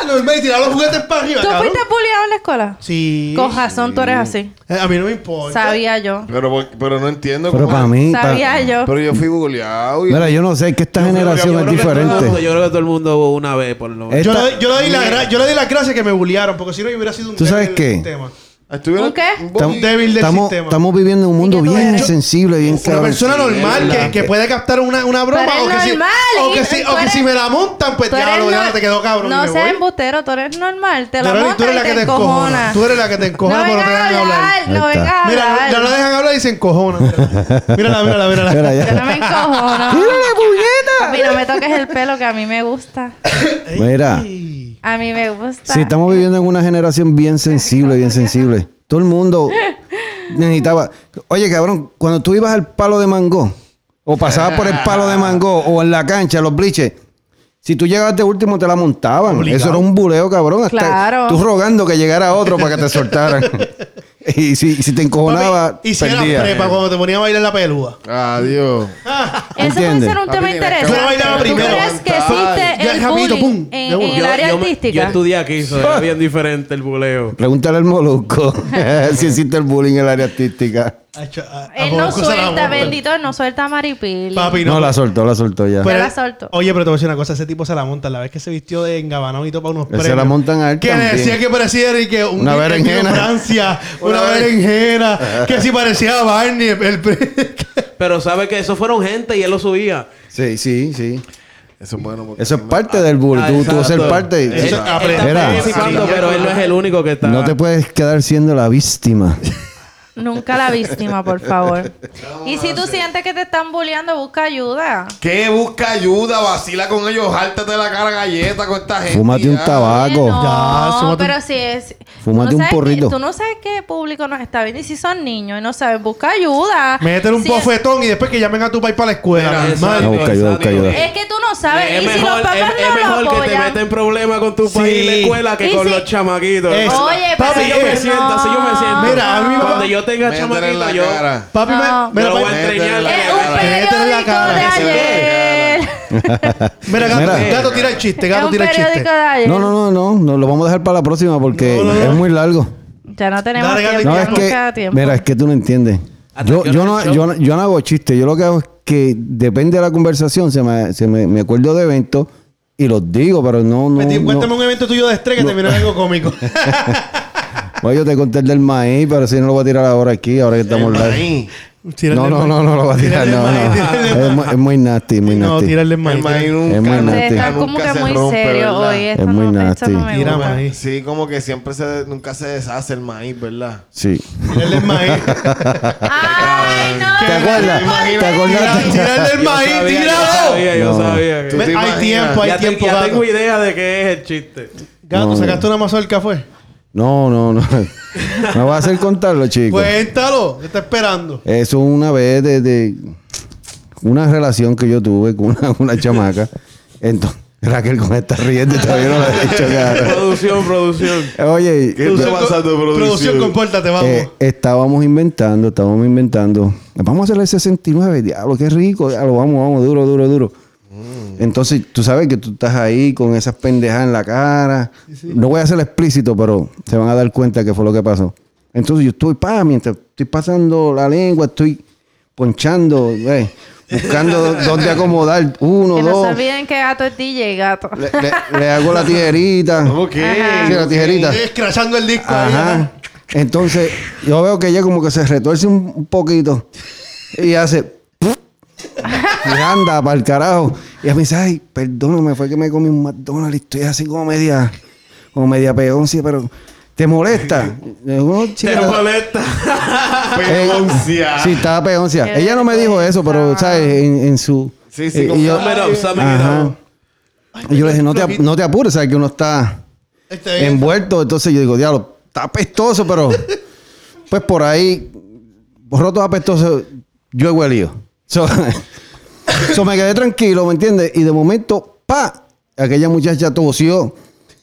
Normal y tiraba los juguetes para arriba, ¿Tú cabrón. fuiste bulleado en la escuela? Sí. Con razón, tú eres así. Eh, A mí no me importa. Sabía yo. Pero, por- pero no entiendo Pero cómo- para mí, pa- Sabía yo. Pero yo fui googleado y. mira, yo no sé, es que esta Yo generación es diferente. yo creo que todo el mundo una vez por lo Es- Yo, Esta- le- yo le di la gra- yo le di las gracias que me bullearon, porque si no yo hubiera sido un ¿Tú sabes qué? sistema. ¿Estuvieron ¿Un qué? un débil del estamos- sistema. estamos viviendo en un mundo ¿Y qué tú bien eres? sensible, bien Una cabrón. persona normal que, que puede captar una, una broma Tú eres o que, si, normal, o que, si, o que eres- si me la montan, pues ya nor- te quedó cabrón. No seas embustero, tú eres normal. Te Tú la eres, tú eres y la que te encojona. encojonas. Tú eres la que te encojona, no pero no te dejan hablar. no vengas a Mira, ya no dejan hablar y se encojona. Mírala, mírala, mírala. Mira, Yo ya. no me encojono. Papi, no me toques el pelo que a mí me gusta. Mira, A mí me gusta. si estamos viviendo en una generación bien sensible, bien sensible. Todo el mundo necesitaba. Oye, cabrón, cuando tú ibas al palo de mango, o pasabas por el palo de mango, o en la cancha, los bliches, si tú llegabas de último, te la montaban. Obligado. Eso era un buleo, cabrón. Hasta Claro. Tú rogando que llegara otro para que te soltaran. y si, si te encojonaba, Papi, y si era perdías. prepa cuando te ponía a bailar la pelúa. Adiós. Eso puede ¿Entiendes? ser un tema Papi, que- interesante. Yo bailaba ¿Tú primero. crees que Ya, existe el rapidito, bullying pum, en, de una. en el área yo me- artística? Yo estudié aquí, eso era bien diferente el buleo. Pregúntale al molusco si existe el bullying en el área artística. A- a Él no se suelta, bendito, él no suelta a maripili. Papi, No, no. la soltó, la soltó ya. Pero- la soltó. Oye, pero te voy a decir una cosa. Ese tipo se la monta. La vez que se vistió de engabanón y todo para unos Se premios. la montan a él Que también. decía que parecía y que un Una que- berenjena. Francia. Una, Una berenjena. que si parecía a Barney. El, el- Pero sabe que eso fueron gente y él lo subía. Sí, sí, sí. Eso es bueno. porque Eso es parte del bullying. Ah, tú, tú ser exacto. parte. Él, Eso- él está Mira. participando, Sí. pero él no es el único que está. No te puedes quedar siendo la víctima. Nunca la víctima, por favor. y si tú sientes que te están bulleando, busca ayuda. ¿Qué? Busca ayuda, vacila con ellos, jáltate la cara galleta con esta gente. Fúmate un ya. tabaco. No, Ya, súmate un- pero si es... Fúmate tú no un sabes porrito. que- tú no sabes qué público nos está viendo y si son niños y no saben, busca ayuda. Métele un Si bofetón y después que llamen a tu país para la escuela. Mira. No, busca ayuda, busca ayuda. Es que tú no sabes. Es y si mejor, los papás es, no es mejor lo que te meten problemas con tu país y la escuela que Y con si- los chamaquitos. Es- Oye, Papi, yo me siento, así yo me siento. Mira, a mí Cuando yo tenga chamaquito, yo... cara. Papi, No. me, mira, Yo lo voy a entreñar Es un periódico de ayer. mira, gato, Mira. gato tira el chiste, Es gato un tira el chiste. periódico de ayer. No, no, no, no, no. Lo vamos a dejar para la próxima porque No, no, no. es muy largo. Ya no tenemos Dale, tiempo. No, es que. tiempo. Mira, es que tú no entiendes. ¿Hasta Yo, yo, no, yo, no- yo no hago chistes. Yo lo que hago es que depende de la conversación, se me, se me, me acuerdo de eventos y los digo, pero no. no. Cuéntame un evento tuyo de estrés que terminó en algo cómico. Bueno, yo te conté el del maíz, pero si no lo voy a tirar ahora aquí, ahora que estamos live. No, no, no, no lo voy a tirar. No, no. Es, muy- es muy nasty, muy No, nasty. tírale el maíz. El maíz tírale- nunca, Es muy nasty. nunca como que muy ¿verdad? hoy. Esto Es muy nasty. Tira maíz. Sí, como que siempre se, nunca se deshace el maíz, ¿verdad? Sí. Tírale el maíz. Ay, no. ¿Te acuerdas? ¿Te acuerdas? Tírale el maíz, sabía, yo tíralo. sabía, yo sabía. que- ¿Tú te Hay tiempo, hay tiempo, ya tengo idea de qué es el chiste. Gato. ¿sacaste una mazorca, fue? No, no, no. Me va a hacer contarlo, chicos. Cuéntalo, ¿qué está esperando? Eso una vez de, de una relación que yo tuve con una, una chamaca. Entonces, Raquel con esta riendo y todavía no la he dicho cara. producción, producción. Oye, ¿Qué está pasando, producción? Producción, compórtate, vamos. eh, estábamos inventando, estábamos inventando. Vamos a hacer el 69, diablo, qué rico. Diablo, vamos, vamos, duro, duro, duro. Entonces, tú sabes que tú estás ahí con esas pendejadas en la cara. No voy a hacer explícito, pero se van a dar cuenta que fue lo que pasó. Entonces, yo estoy, pa, mientras estoy pasando la lengua, estoy ponchando. eh, buscando dónde acomodar. Uno, Que no se dos. olviden que gato es DJ, gato. Le, le- le hago la tijerita. Ok. Sí, la tijerita. Eh, Escrachando el disco ahí. Ajá. ajá. Entonces, yo veo que ella como que se retuerce un poquito. Y hace. Y anda para el carajo. Y ella me dice, ay, perdóname, fue que me comí un McDonald's y estoy así como media, como media pegoncia, pero ¿te molesta? Y yo, "No, chica, Te molesta. eh, Pegoncia. Sí, estaba pegoncia. Qué Ella no me dijo eso, pero, ¿sabes? En, en su... Sí, sí, eh, como yo, up. Y yo le dije, no te, no te apures, ¿sabes? Que uno está Este, envuelto. Entonces yo digo, diablo, está apestoso, pero pues por ahí, rotos apestosos, yo he huelido. So, so me quedé tranquilo, ¿me entiendes? Y de momento, pa, aquella muchacha tosió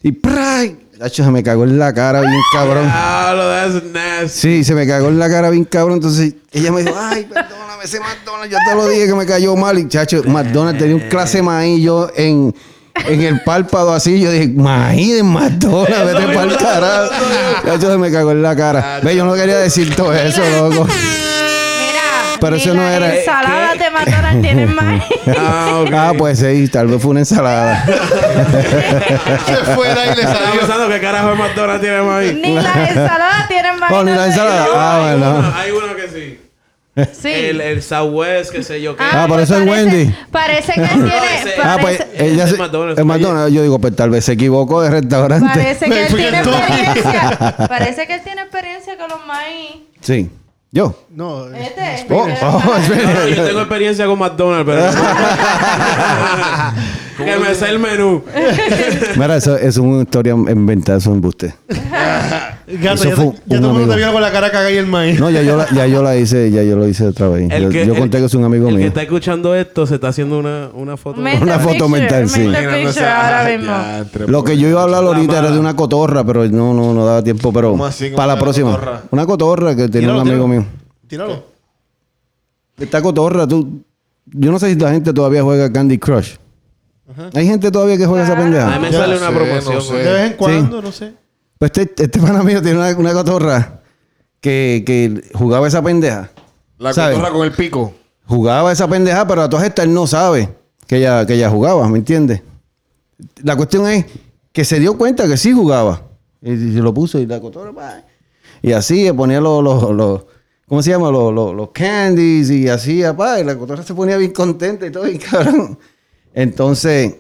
y ¡pray! Hacho, se me cagó en la cara bien cabrón. Diablo, that's nasty. Sí, se me cagó en la cara bien cabrón. Entonces ella me dijo, ay, perdóname, ese McDonald's, yo te lo dije que me cayó mal. Y chacho, McDonald's tenía un clase de maíz yo en, en el párpado así. Yo dije, maíz de McDonald's, vete para el carajo. Chacho, se me cagó en la cara. Ve, yo no quería decir todo eso, loco. Mira, Pero eso no era- ensaladas ¿Qué? De McDonald's tienen más. Ah, ok. Ah, pues sí, tal vez fue una ensalada. se fuera y le Estaba salió. pensando que carajo de McDonald's tiene ahí. ni las ensaladas tienen más. Oh, ni la ensalada. Ah, Hay bueno. uno, hay uno que sí. Sí. El, el Southwest, qué sé yo qué. Ah, por eso es parece- Wendy. Parece que él tiene. ese- Ah, pues parece, ella Es se, McDonald's. el McDonald's. Yo digo, pues tal vez se equivocó de restaurante. parece que él Fue tiene experiencia. Parece que él tiene experiencia con los maíz. Sí. Yo. No, Este. Oh, oh, yo tengo experiencia con McDonald's, pero. que me sé el menú. Mira, eso, eso es una historia inventada, eso es embuste. gato, Eso ya, fue te- ya un todo el mundo te vio con la cara cagada y el maíz. No, ya yo, la, ya yo la hice, ya yo lo hice otra vez. El Yo, que- yo el- conté que es un amigo El que mío. está escuchando esto se está haciendo una, una foto. Mete Una foto picture, mental, sí. picture ahora mismo. Lo que yo iba a hablar ahorita era de una cotorra, pero no, no, no daba tiempo. Pero ¿Cómo así, para la próxima. cotorra? Una cotorra que tenía un amigo tíralo. mío. Tíralo. Esta cotorra, tú. Yo no sé si la gente todavía juega Candy Crush. Hay gente todavía que juega esa A mí pendeja. me Ya sale una sé, promoción. no sé. güey. De vez en cuando, no sé. Pues este, este pana mío tiene una, una cotorra que, que jugaba esa pendeja. La ¿Sabes? cotorra con el pico. jugaba esa pendeja, pero a todas estas él no sabe que ella, que ella jugaba, ¿me entiendes? La cuestión es que se dio cuenta que sí jugaba. Y, se lo puso y la cotorra, pa. Y así, ponía los, los, los- ¿cómo se llama? Los, los, los candies y así, pa. Y la cotorra se ponía bien contenta y todo, y cabrón. Entonces,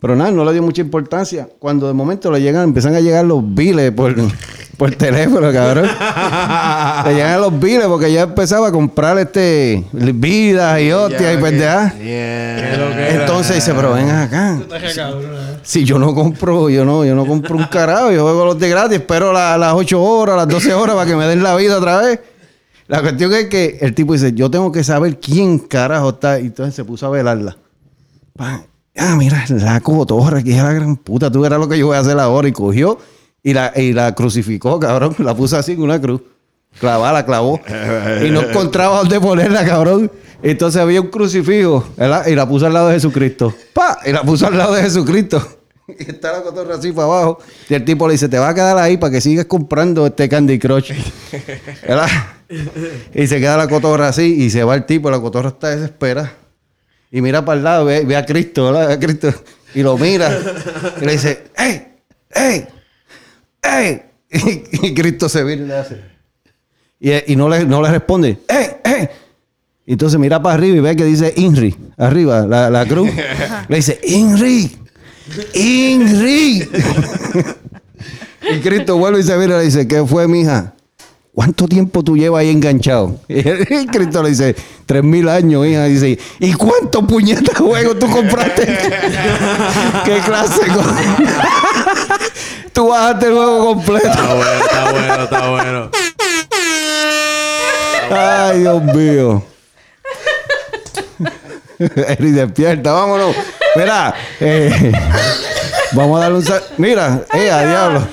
pero nada, no le dio mucha importancia. Cuando de momento le llegan, empiezan a llegar los biles por, por teléfono, cabrón. le llegan los biles porque ya empezaba a comprar este vidas y hostias y pendejadas. ¿Qué es lo que era? Entonces dice, pero ven acá. Cabrón, eh. Si yo no compro, yo no, yo no compro un carajo, yo juego los de gratis, espero la- las 8 horas, las 12 horas para que me den la vida otra vez. La cuestión es que el tipo dice, yo tengo que saber quién carajo está. Y entonces se puso a velarla. Ah, mira, la cotorra, que es la gran puta, tú verás lo que yo voy a hacer ahora. Y cogió y la, y la crucificó, cabrón. La puso así en una cruz. Clavada, la clavó. y no encontraba dónde ponerla, cabrón. Entonces había un crucifijo ¿verdad? y la puso al lado de Jesucristo. ¡Pa! Y la puso al lado de Jesucristo. Y está la cotorra así para abajo. Y el tipo le dice, te va a quedar ahí para que sigas comprando este Candy Crush. ¿Verdad? Y se queda la cotorra así y se va el tipo. La cotorra está desesperada. Y mira para el lado, ve, ve a Cristo, ¿verdad? Ve a Cristo. Y lo mira. Y le dice, ¡Ey! ¡Ey! ¡Ey! Y, y Cristo se vira y le hace. Y, y no, le, no le responde, ¡Ey! ¡Ey! Y entonces mira para arriba y ve que dice Inri, arriba, la, la cruz. le dice, Inri, Inri. y Cristo vuelve y se mira y le dice, ¿qué fue, mija? ¿Cuánto tiempo tú llevas ahí enganchado? Y Cristo le dice, tres mil años, hija. Y dice, ¿y cuántos puñetas juegos tú compraste? ¿Qué clase? de co- tú bajaste el juego completo. Está bueno, está bueno, está bueno. Ay, Dios mío. Eri, despierta, vámonos. Mira, eh, vamos a darle un sal- Mira, eh, a diablo.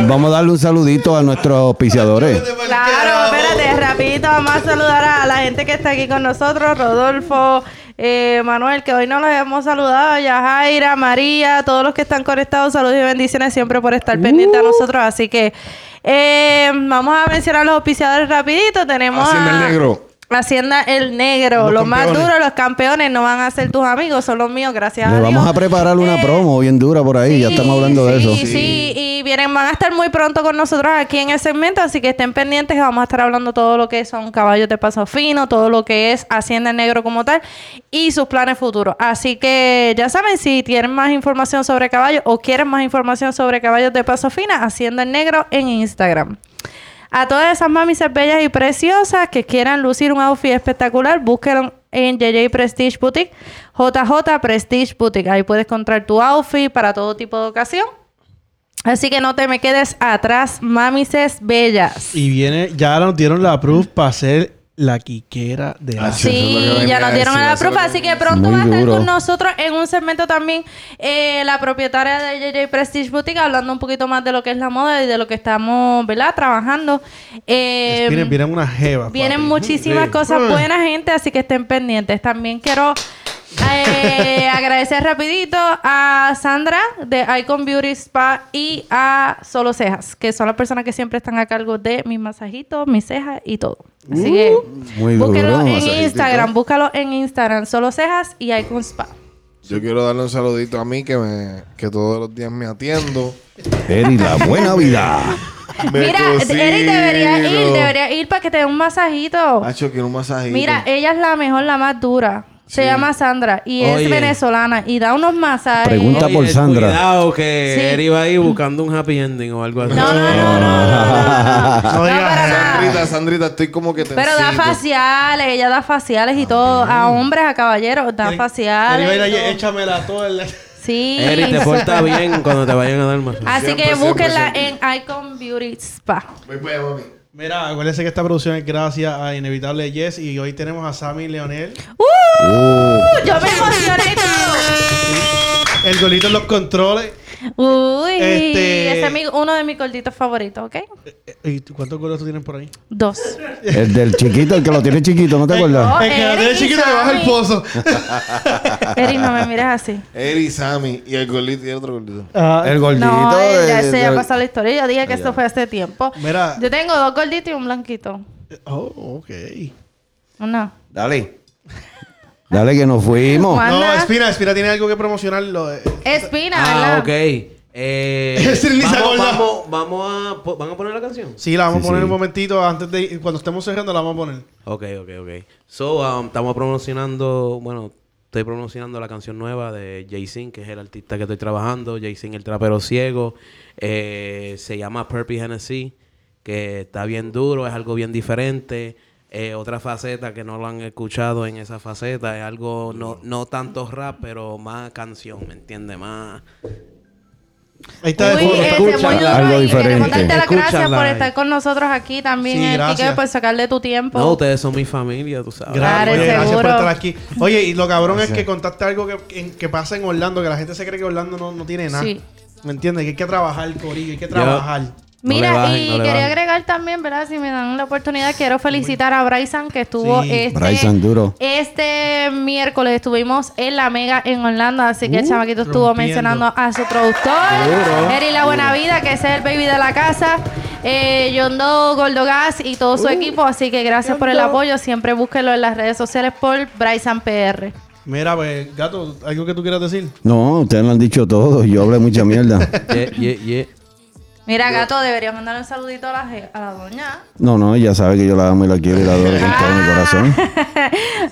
Vamos a darle un saludito a nuestros auspiciadores. Claro, espérate, rapidito vamos a saludar a la gente que está aquí con nosotros, Rodolfo, eh, Manuel, que hoy no los hemos saludado, Yajaira, María, todos los que están conectados, saludos y bendiciones siempre por estar pendientes a nosotros, así que eh, vamos a mencionar los auspiciadores rapidito, tenemos Hacienda a el Negro. Hacienda el negro. Los Los, más duros, los campeones, no van a ser tus amigos, son los míos, gracias Le a Dios. vamos a preparar una Eh, promo bien dura por ahí. ya Sí, estamos hablando de sí, eso. Sí, y vienen, van a estar muy pronto con nosotros aquí en el segmento, así que estén pendientes que vamos a estar hablando todo lo que son caballos de paso fino, todo lo que es Hacienda en Negro como tal y sus planes futuros. Así que ya saben, si tienen más información sobre caballos o quieren más información sobre caballos de paso fina, Hacienda en Negro en Instagram. A todas esas mamis bellas y preciosas que quieran lucir un outfit espectacular, búsquenlo en JJ Prestige Boutique, JJ Prestige Boutique. Ahí puedes encontrar tu outfit para todo tipo de ocasión. Así que no te me quedes atrás, mamises bellas. Y viene, ya nos dieron la proof para hacer la quiquera de Asia. sí. ya nos dieron a la prueba, que así que pronto va a estar duro. con nosotros en un segmento también eh, la propietaria de JJ Prestige Boutique, hablando un poquito más de lo que es la moda y de lo que estamos, ¿verdad? Trabajando. Eh, Vienen, vienen unas jevas. Vienen papi. muchísimas Sí. cosas buenas, gente, así que estén pendientes. También quiero eh, agradecer rapidito a Sandra de Icon Beauty Spa y a Solo Cejas, que son las personas que siempre están a cargo de mis masajitos, mis cejas y todo. Así que Muy búsquenlo duro. en y Instagram, búscalo en Instagram, Solo Cejas y Icon Spa. Yo quiero darle un saludito a mí que me que todos los días me atiendo. Eri, la buena vida. Me Mira, Eric debería ir, debería ir para que te dé un masajito. Hacho, quiero un masajito. Mira, ella es la mejor, la más dura. Se Sí. llama Sandra y es venezolana y da unos masajes. Pregunta por Oye, Sandra. Cuidado que Sí. él iba ahí buscando un happy ending o algo así. No, no, no, no, no, no. Sandrita, Sandrita, estoy como que te Pero da faciales, ella da faciales y todo. A hombres, a caballeros, da Eri- faciales. Eri, échamela toda. el- Sí. Eric, te porta bien cuando te vayan a dar más. Así Siempre, que búsquenla siempre. en Icon Beauty Spa. Voy para allá, mami. Mira, acuérdense que esta producción es gracias a Inevitable Yes y hoy tenemos a Sammy Leonel, ¡Uh! Yo me emocioné todo. el golito en los controles. Uy, Este- ese es mi- uno de mis gorditos favoritos, ¿ok? Eh, ¿Y tú- cuántos goles tú tienes por ahí? Dos. El del chiquito, el que lo tiene chiquito, ¿no te acuerdas? Oh, el que la tiene y chiquito que baja el pozo. Eri, no me mires así. Eri, Sammy y el gordito y el otro gordito. Ah, El gordito. No, ya de- se ya de- pasó la historia. Yo dije que esto fue hace tiempo. Mira. Yo tengo dos gorditos y un blanquito. oh, ok. No. Dale. Dale que nos fuimos. No. Espina, Espina tiene algo que promocionarlo. eh. Espina, Ah, ¿verdad? ok. Eh, se vamos, vamos, vamos a... po- ¿Van a poner la canción? Sí, la vamos Sí, a poner sí. un momentito antes de... Cuando estemos cerrando la vamos a poner. Ok, ok, ok. So, um, estamos promocionando... Bueno, estoy promocionando la canción nueva de Jay-Z, que es el artista que estoy trabajando. Jay-Z, el trapero ciego. Eh, se llama Purpy Hennessy, que está bien duro, es algo bien diferente. Eh, otra faceta que no lo han escuchado en esa faceta es algo no, no tanto rap, pero más canción, ¿me entiendes? Más... Ahí está de Uy, este, muy Escúchala. duro Algo diferente. darte las gracias por estar con nosotros aquí también Sí, en el gracias. Por sacarle tu tiempo. No, ustedes son mi familia, tú sabes. Claro, Oye, gracias por estar aquí. Oye, y lo cabrón es que contaste algo que, que, que pasa en Orlando, que la gente se cree que Orlando no, no tiene nada. Sí. ¿Me entiendes? Que hay que trabajar, Corillo, hay que trabajar. Mira, bajen, y no quería bajen. agregar también, ¿verdad? Si me dan la oportunidad, quiero felicitar a Bryson que estuvo Sí. este, Bryson duro. este miércoles. Estuvimos en la Mega en Orlando, así que el Uh, chamaquito estuvo rompiendo. mencionando a su productor, Eri La Buena Vida, que es el baby de la casa, eh, Gordo Gas y todo Uh. su equipo. Así que gracias por el apoyo. Siempre búsquelo en las redes sociales por Bryson PR. Mira, pues, gato, ¿algo que tú quieras decir? No, ustedes lo han dicho todo. Yo hablé mucha mierda. Yeah, yeah, yeah. Mira, gato, deberías mandarle un saludito a la, je- a la doña. No, no, ya sabe que yo la amo y la quiero y la adoro con todo mi corazón.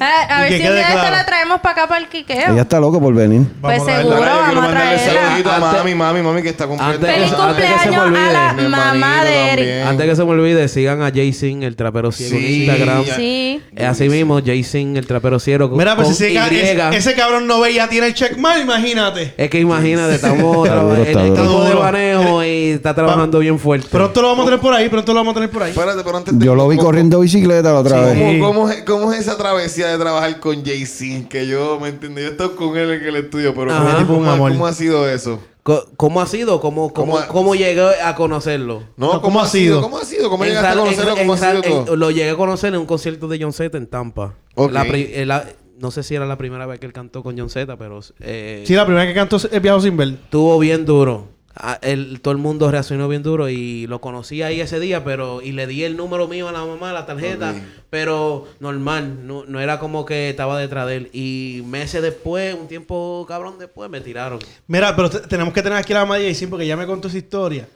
Ah, a ver que si un día la traemos para acá para el quiqueo. Ella está loca por venir. Pues Vamos a seguro, vamos a mandarle traerla. saludito a Antes- mami, mami, mami, que está Antes- completa. Feliz Antes que se me cumpleaños a olvide, la mi mamá de Eric. también. Antes que se me olvide, sigan a Jason, el trapero ciego en Sí, Instagram. ya. Sí. Eh, Así mismo, Jason, el trapero ciego. Mira, pues con ese, ese, cabrón no ve ya tiene el check mal, imagínate. Es que imagínate, estamos Está duro, está de manejo y está trabajando bien fuerte. Pronto lo vamos a tener por ahí, pronto lo vamos a tener por ahí. Espérate, pero antes de- Yo lo vi ¿cómo- corriendo bicicleta la otra vez. ¿Cómo, cómo es, cómo es esa travesía de trabajar con Jay-Z? Que yo, ¿me entiendes? Yo he estado con él en el estudio, pero Ajá. ¿cómo, Tipo un cómo- amor. cómo ha sido eso? Co- ¿Cómo ha sido? ¿Cómo, cómo, ¿Cómo ha- cómo llegué a conocerlo? No, ¿cómo ha sido? ¿Cómo ha sido? ¿Cómo En llegaste a Sal- conocerlo? en- ¿Cómo ha en Sal- sido en- todo? Lo llegué a conocer en un concierto de John Z en Tampa. Ok. La pri- eh, la- no sé si era la primera vez que él cantó con John Z, pero eh, Sí, la primera que cantó es Viajo sin ver. estuvo bien duro. Ah, el- todo el mundo reaccionó bien duro y lo conocí ahí ese día, pero y le di el número mío a la mamá, la tarjeta, pero normal, no, no era como que estaba detrás de él. Y meses después, un tiempo cabrón después, me tiraron. Mira, pero te- tenemos que tener aquí a la mamá de porque ya me contó esa historia.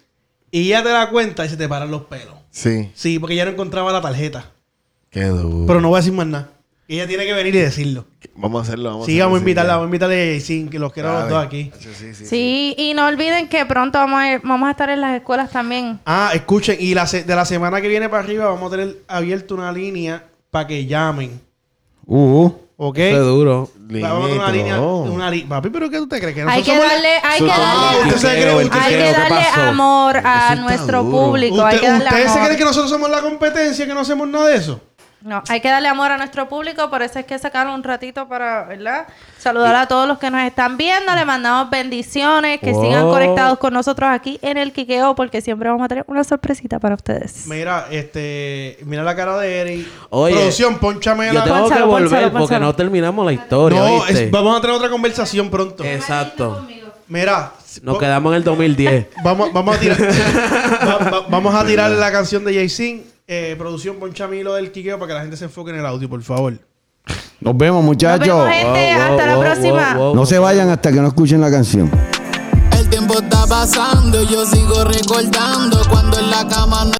Y ella te da cuenta y se te paran los pelos. Sí. Sí, porque ella no encontraba la tarjeta. Qué duro. Pero no voy a decir más nada. Ella tiene que venir y decirlo. Vamos a hacerlo. Vamos Sí, a vamos a invitarla, vamos a invitarle a Jay-Z, que los quiero a los dos aquí. Sí, sí, sí, Sí, y no olviden que pronto vamos a, vamos a estar en las escuelas también. Ah, escuchen, y la se- de la semana que viene para arriba vamos a tener abierto una línea para que llamen. Uh, ¿Ok? Fue duro. Línea Vamos a tener una línea. Una li- Papi, ¿pero qué tú te crees? Que Hay que darle, hay que darle, usted se cree, hay que ¿qué darle amor a Eso nuestro duro. público. hay ¿Usted- que darle ¿Ustedes se creen que nosotros somos la competencia, que no hacemos nada de eso? No, hay que darle amor a nuestro público, por eso es que sacaron un ratito para, ¿verdad? Saludar a todos los que nos están viendo, le mandamos bendiciones, que Wow. sigan conectados con nosotros aquí en el Quiqueo, porque siempre vamos a tener una sorpresita para ustedes. Mira, este, mira la cara de Eric. Oye, Producción, ponchame Yo la... tengo que volver porque no terminamos la historia. No, ¿viste? es- vamos a tener otra conversación pronto. Exacto. Mira, Nos quedamos en el 2010. vamos, vamos a tirar, va- va- vamos a tirar la canción de Jay-Z. Eh, producción, ponchame lo del quiqueo para que la gente se enfoque en el audio, por favor. nos vemos, Nos muchachos. vemos, gente. Wow, wow, Hasta la wow, próxima. wow, wow. No se vayan hasta que no escuchen la canción. El tiempo está pasando yo sigo recordando cuando en la cama no